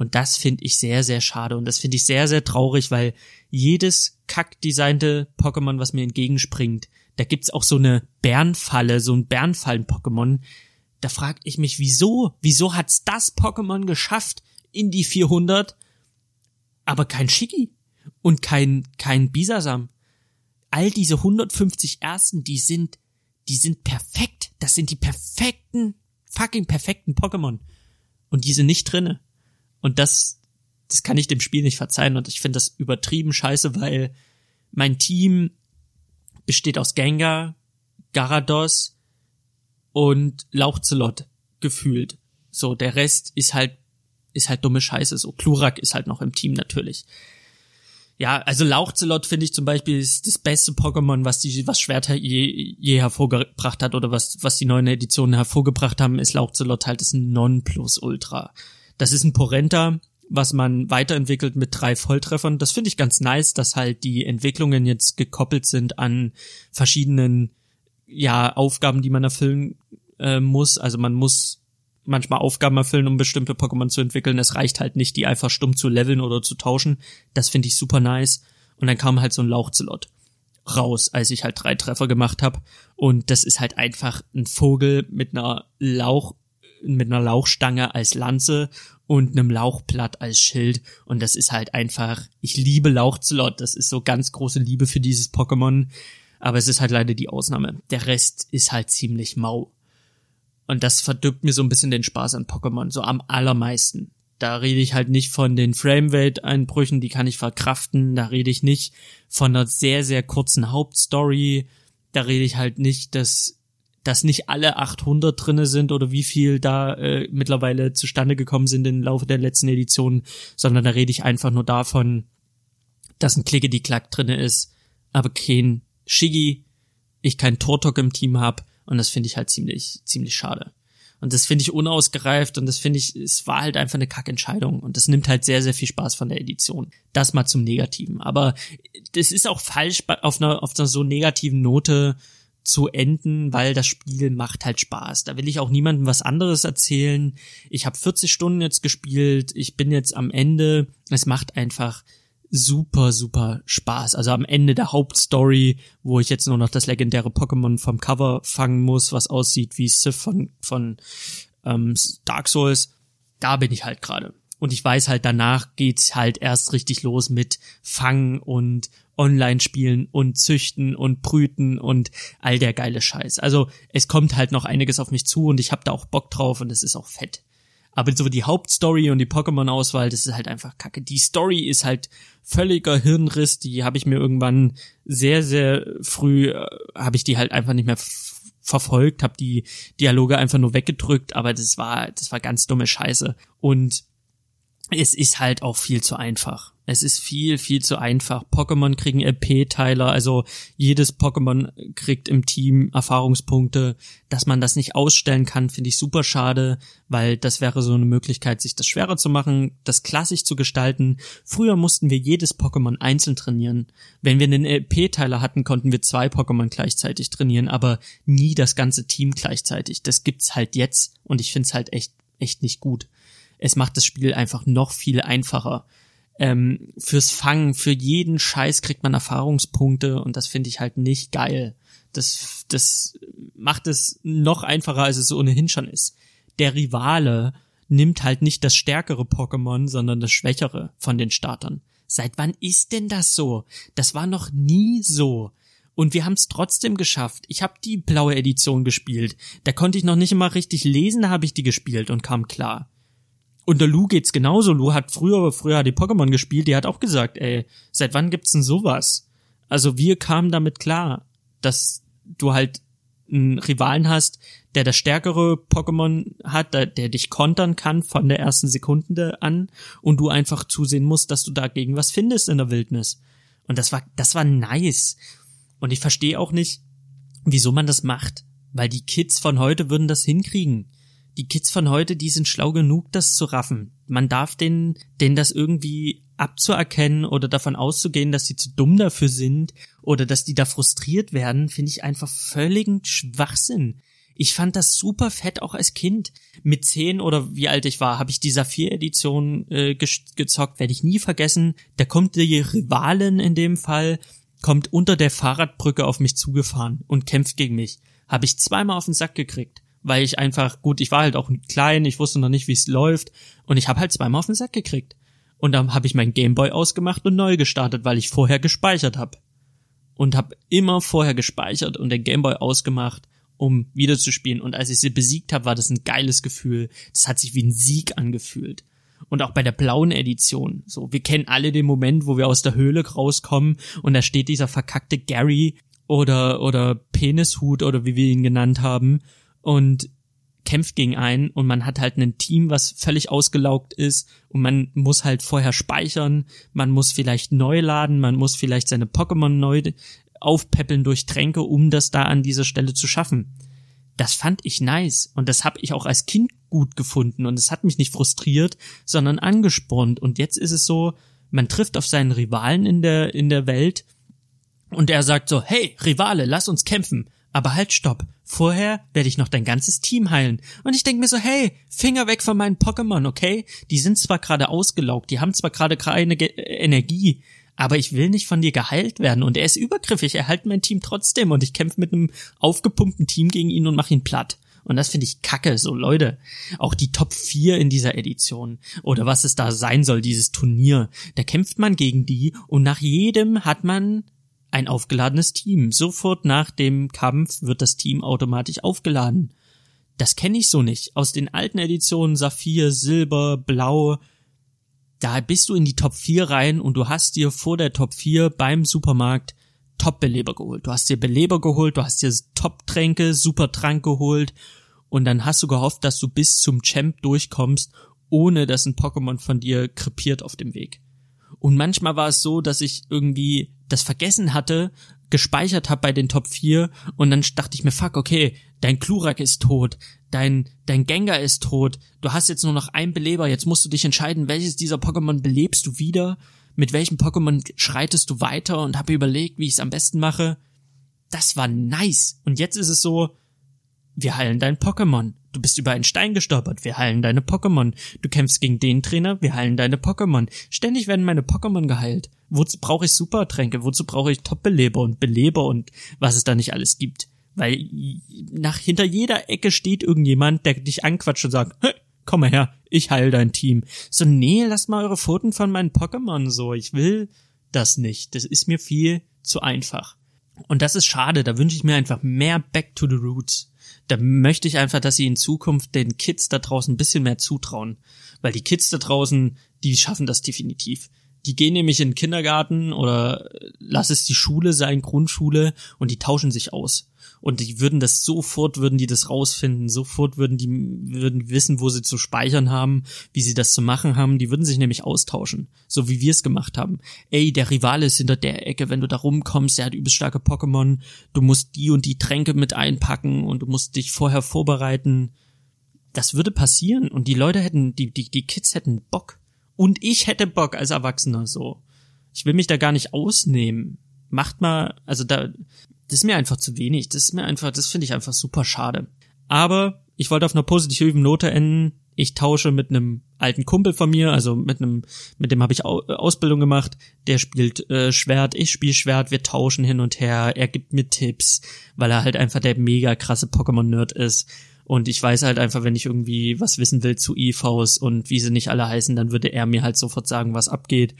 Und das finde ich sehr, sehr schade. Und das finde ich sehr, sehr traurig, weil jedes kackdesignte Pokémon, was mir entgegenspringt, da gibt's auch so eine Bärenfalle, so ein Bärenfallen-Pokémon. Da frag ich mich, wieso? Wieso hat's das Pokémon geschafft in die 400, aber kein Shiggy und kein, kein Bisasam? All diese 150 Ersten, die sind, die sind perfekt. Das sind die perfekten fucking perfekten Pokémon. Und die sind nicht drinne. Und das, das kann ich dem Spiel nicht verzeihen. Und ich finde das übertrieben scheiße, weil mein Team besteht aus Gengar, Garados und Lauchzelot gefühlt. So, der Rest ist halt, ist halt dumme Scheiße. So, Klurak ist halt noch im Team natürlich ja, also Lauchzelot finde ich zum Beispiel ist das beste Pokémon, was die, was Schwerter je, je hervorgebracht hat oder was, was die neuen Editionen hervorgebracht haben, ist Lauchzelot halt das Nonplusultra. Das ist ein Porenta, was man weiterentwickelt mit drei Volltreffern. Das finde ich ganz nice, dass halt die Entwicklungen jetzt gekoppelt sind an verschiedenen, ja, Aufgaben, die man erfüllen äh, muss. Also man muss manchmal Aufgaben erfüllen, um bestimmte Pokémon zu entwickeln. Es reicht halt nicht, die einfach stumm zu leveln oder zu tauschen. Das finde ich super nice. Und dann kam halt so ein Lauchzelot raus, als ich halt drei Treffer gemacht habe. Und das ist halt einfach ein Vogel mit einer Lauch, mit einer Lauchstange als Lanze und einem Lauchblatt als Schild. Und das ist halt einfach, ich liebe Lauchzelot. Das ist so ganz große Liebe für dieses Pokémon. Aber es ist halt leider die Ausnahme. Der Rest ist halt ziemlich mau. Und das verdirbt mir so ein bisschen den Spaß an Pokémon, so am allermeisten. Da rede ich halt nicht von den Framerate-Einbrüchen, die kann ich verkraften. Da rede ich nicht von einer sehr, sehr kurzen Hauptstory. Da rede ich halt nicht, dass, dass nicht alle 800 drinne sind oder wie viel da äh, mittlerweile zustande gekommen sind im Laufe der letzten Edition, sondern da rede ich einfach nur davon, dass ein Klicke die Klack drinne ist, aber kein Shiggy, ich kein Tortok im Team hab und das finde ich halt ziemlich, ziemlich schade. Und das finde ich unausgereift und das finde ich, es war halt einfach eine Kackentscheidung und das nimmt halt sehr, sehr viel Spaß von der Edition. Das mal zum Negativen. Aber das ist auch falsch, auf einer, auf einer so negativen Note zu enden, weil das Spiel macht halt Spaß. Da will ich auch niemandem was anderes erzählen. Ich habe 40 Stunden jetzt gespielt, ich bin jetzt am Ende. Es macht einfach super, super Spaß. Also am Ende der Hauptstory, wo ich jetzt nur noch das legendäre Pokémon vom Cover fangen muss, was aussieht wie Sif von, von ähm, Dark Souls, da bin ich halt gerade. Und ich weiß halt, danach geht's halt erst richtig los mit Fangen und Online-Spielen und Züchten und Brüten und all der geile Scheiß. Also es kommt halt noch einiges auf mich zu und ich habe da auch Bock drauf und es ist auch fett. Aber so die Hauptstory und die Pokémon-Auswahl, das ist halt einfach kacke. Die Story ist halt völliger Hirnriss. Die habe ich mir irgendwann sehr, sehr früh, äh, habe ich die halt einfach nicht mehr verfolgt, habe die Dialoge einfach nur weggedrückt. Aber das war, das war ganz dumme Scheiße. Und es ist halt auch viel zu einfach. Es ist viel, viel zu einfach. Pokémon kriegen LP-Teiler, also jedes Pokémon kriegt im Team Erfahrungspunkte. Dass man das nicht ausstellen kann, finde ich super schade, weil das wäre so eine Möglichkeit, sich das schwerer zu machen, das klassisch zu gestalten. Früher mussten wir jedes Pokémon einzeln trainieren. Wenn wir einen LP-Teiler hatten, konnten wir zwei Pokémon gleichzeitig trainieren, aber nie das ganze Team gleichzeitig. Das gibt's halt jetzt und ich finde es halt echt, echt nicht gut. Es macht das Spiel einfach noch viel einfacher ähm, fürs Fangen, für jeden Scheiß kriegt man Erfahrungspunkte und das finde ich halt nicht geil. Das, das macht es noch einfacher, als es ohnehin schon ist. Der Rivale nimmt halt nicht das stärkere Pokémon, sondern das schwächere von den Startern. Seit wann ist denn das so? Das war noch nie so. Und wir haben es trotzdem geschafft. Ich habe die blaue Edition gespielt. Da konnte ich noch nicht immer richtig lesen, da habe ich die gespielt und kam klar. Und der Lou geht's genauso. Lou hat früher, früher die Pokémon gespielt, die hat auch gesagt, ey, seit wann gibt's denn sowas? Also wir kamen damit klar, dass du halt einen Rivalen hast, der das stärkere Pokémon hat, der, der dich kontern kann von der ersten Sekunde an und du einfach zusehen musst, dass du dagegen was findest in der Wildnis. Und das war, das war nice. Und ich verstehe auch nicht, wieso man das macht, weil die Kids von heute würden das hinkriegen. Die Kids von heute, die sind schlau genug, das zu raffen. Man darf denen, denen das irgendwie abzuerkennen oder davon auszugehen, dass sie zu dumm dafür sind oder dass die da frustriert werden, finde ich einfach völligen Schwachsinn. Ich fand das super fett auch als Kind. Mit zehn oder wie alt ich war, habe ich die Saphir-Edition äh, ge gezockt, werde ich nie vergessen. Da kommt die Rivalin in dem Fall, kommt unter der Fahrradbrücke auf mich zugefahren und kämpft gegen mich. Habe ich zweimal auf den Sack gekriegt, weil ich einfach, gut, ich war halt auch klein, ich wusste noch nicht, wie es läuft und ich habe halt zweimal auf den Sack gekriegt. Und dann habe ich mein Gameboy ausgemacht und neu gestartet, weil ich vorher gespeichert habe. Und habe immer vorher gespeichert und den Gameboy ausgemacht, um wieder zu spielen. Und als ich sie besiegt habe, war das ein geiles Gefühl. Das hat sich wie ein Sieg angefühlt. Und auch bei der blauen Edition. So, wir kennen alle den Moment, wo wir aus der Höhle rauskommen und da steht dieser verkackte Gary oder, oder Penishut oder wie wir ihn genannt haben. Und kämpft gegen einen und man hat halt ein Team, was völlig ausgelaugt ist und man muss halt vorher speichern, man muss vielleicht neu laden, man muss vielleicht seine Pokémon neu aufpäppeln durch Tränke, um das da an dieser Stelle zu schaffen. Das fand ich nice und das habe ich auch als Kind gut gefunden und es hat mich nicht frustriert, sondern angespornt und jetzt ist es so, man trifft auf seinen Rivalen in der in der Welt und er sagt so, hey, Rivale, lass uns kämpfen. Aber halt, stopp. Vorher werde ich noch dein ganzes Team heilen. Und ich denke mir so, hey, Finger weg von meinen Pokémon, okay? Die sind zwar gerade ausgelaugt, die haben zwar gerade keine Ge äh, Energie, aber ich will nicht von dir geheilt werden. Und er ist übergriffig, er heilt mein Team trotzdem. Und ich kämpfe mit einem aufgepumpten Team gegen ihn und mache ihn platt. Und das finde ich kacke, so Leute. Auch die Top 4 in dieser Edition. Oder was es da sein soll, dieses Turnier. Da kämpft man gegen die und nach jedem hat man ein aufgeladenes Team. Sofort nach dem Kampf wird das Team automatisch aufgeladen. Das kenne ich so nicht. Aus den alten Editionen Saphir, Silber, Blau, da bist du in die Top 4 rein und du hast dir vor der Top 4 beim Supermarkt Top-Beleber geholt. Du hast dir Beleber geholt, du hast dir Top-Tränke, Super-Trank geholt und dann hast du gehofft, dass du bis zum Champ durchkommst, ohne dass ein Pokémon von dir krepiert auf dem Weg. Und manchmal war es so, dass ich irgendwie das vergessen hatte, gespeichert habe bei den Top 4 und dann dachte ich mir, fuck, okay, dein Klurak ist tot, dein, dein Gengar ist tot, du hast jetzt nur noch einen Beleber, jetzt musst du dich entscheiden, welches dieser Pokémon belebst du wieder, mit welchem Pokémon schreitest du weiter und habe überlegt, wie ich es am besten mache. Das war nice. Und jetzt ist es so, wir heilen dein Pokémon. Du bist über einen Stein gestolpert, wir heilen deine Pokémon. Du kämpfst gegen den Trainer, wir heilen deine Pokémon. Ständig werden meine Pokémon geheilt. Wozu brauche ich Supertränke? Wozu brauche ich Top-Beleber und Beleber und was es da nicht alles gibt? Weil nach hinter jeder Ecke steht irgendjemand, der dich anquatscht und sagt, komm mal her, ich heil dein Team. So, nee, lasst mal eure Pfoten von meinen Pokémon so. Ich will das nicht. Das ist mir viel zu einfach. Und das ist schade, da wünsche ich mir einfach mehr Back to the Roots da möchte ich einfach, dass sie in Zukunft den Kids da draußen ein bisschen mehr zutrauen. Weil die Kids da draußen, die schaffen das definitiv. Die gehen nämlich in den Kindergarten oder lass es die Schule sein, Grundschule, und die tauschen sich aus. Und die würden das sofort, würden die das rausfinden, sofort würden die, würden wissen, wo sie zu speichern haben, wie sie das zu machen haben. Die würden sich nämlich austauschen. So wie wir es gemacht haben. Ey, der Rivale ist hinter der Ecke, wenn du da rumkommst, der hat übelst starke Pokémon. Du musst die und die Tränke mit einpacken und du musst dich vorher vorbereiten. Das würde passieren und die Leute hätten, die, die, die Kids hätten Bock. Und ich hätte Bock als Erwachsener so. Ich will mich da gar nicht ausnehmen. Macht mal, also da, das ist mir einfach zu wenig. Das ist mir einfach, das finde ich einfach super schade. Aber ich wollte auf einer positiven Note enden. Ich tausche mit einem alten Kumpel von mir, also mit einem, mit dem habe ich Ausbildung gemacht. Der spielt äh, Schwert, ich spiele Schwert, wir tauschen hin und her. Er gibt mir Tipps, weil er halt einfach der mega krasse Pokémon-Nerd ist. Und ich weiß halt einfach, wenn ich irgendwie was wissen will zu EVs und wie sie nicht alle heißen, dann würde er mir halt sofort sagen, was abgeht.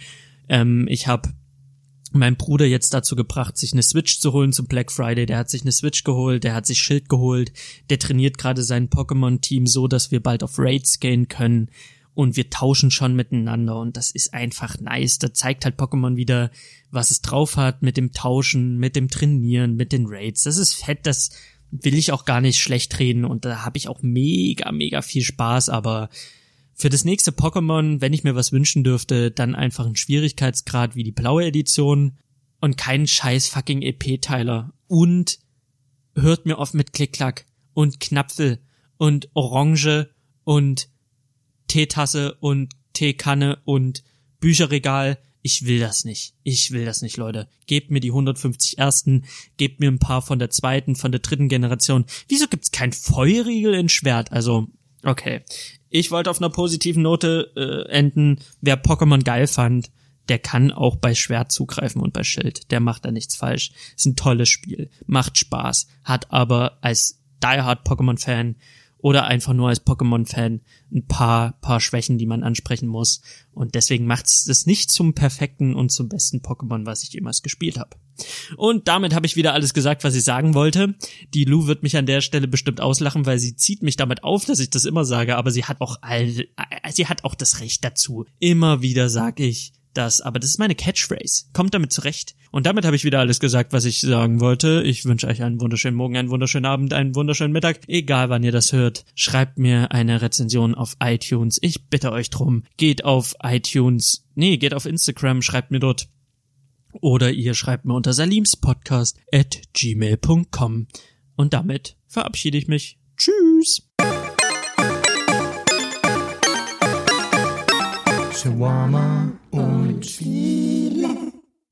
Ähm, ich habe mein Bruder jetzt dazu gebracht, sich eine Switch zu holen zum Black Friday. Der hat sich eine Switch geholt, der hat sich Schild geholt, der trainiert gerade sein Pokémon-Team so, dass wir bald auf Raids gehen können und wir tauschen schon miteinander und das ist einfach nice. Da zeigt halt Pokémon wieder, was es drauf hat mit dem Tauschen, mit dem Trainieren, mit den Raids. Das ist fett, das will ich auch gar nicht schlecht reden und da habe ich auch mega, mega viel Spaß, aber für das nächste Pokémon, wenn ich mir was wünschen dürfte, dann einfach einen Schwierigkeitsgrad wie die blaue Edition und keinen scheiß fucking EP-Teiler. Und hört mir auf mit Klick-Klack und Knapfel und Orange und Teetasse und Teekanne und Bücherregal. Ich will das nicht. Ich will das nicht, Leute. Gebt mir die 150 ersten, gebt mir ein paar von der zweiten, von der dritten Generation. Wieso gibt's kein Feuerriegel in Schwert? Also, okay. Ich wollte auf einer positiven Note äh, enden. Wer Pokémon geil fand, der kann auch bei Schwert zugreifen und bei Schild. Der macht da nichts falsch. Ist ein tolles Spiel. Macht Spaß. Hat aber als Die Hard Pokémon-Fan oder einfach nur als Pokémon-Fan ein paar, paar Schwächen, die man ansprechen muss. Und deswegen macht es das nicht zum perfekten und zum besten Pokémon, was ich jemals gespielt habe. Und damit habe ich wieder alles gesagt, was ich sagen wollte. Die Lou wird mich an der Stelle bestimmt auslachen, weil sie zieht mich damit auf, dass ich das immer sage, aber sie hat auch all, sie hat auch das Recht dazu. Immer wieder sag ich, das, aber das ist meine Catchphrase. Kommt damit zurecht. Und damit habe ich wieder alles gesagt, was ich sagen wollte. Ich wünsche euch einen wunderschönen Morgen, einen wunderschönen Abend, einen wunderschönen Mittag. Egal wann ihr das hört, schreibt mir eine Rezension auf iTunes. Ich bitte euch drum. Geht auf iTunes. Nee, geht auf Instagram, schreibt mir dort. Oder ihr schreibt mir unter salimspodcast at gmail.com. Und damit verabschiede ich mich. Tschüss. Chihuahua und Chile.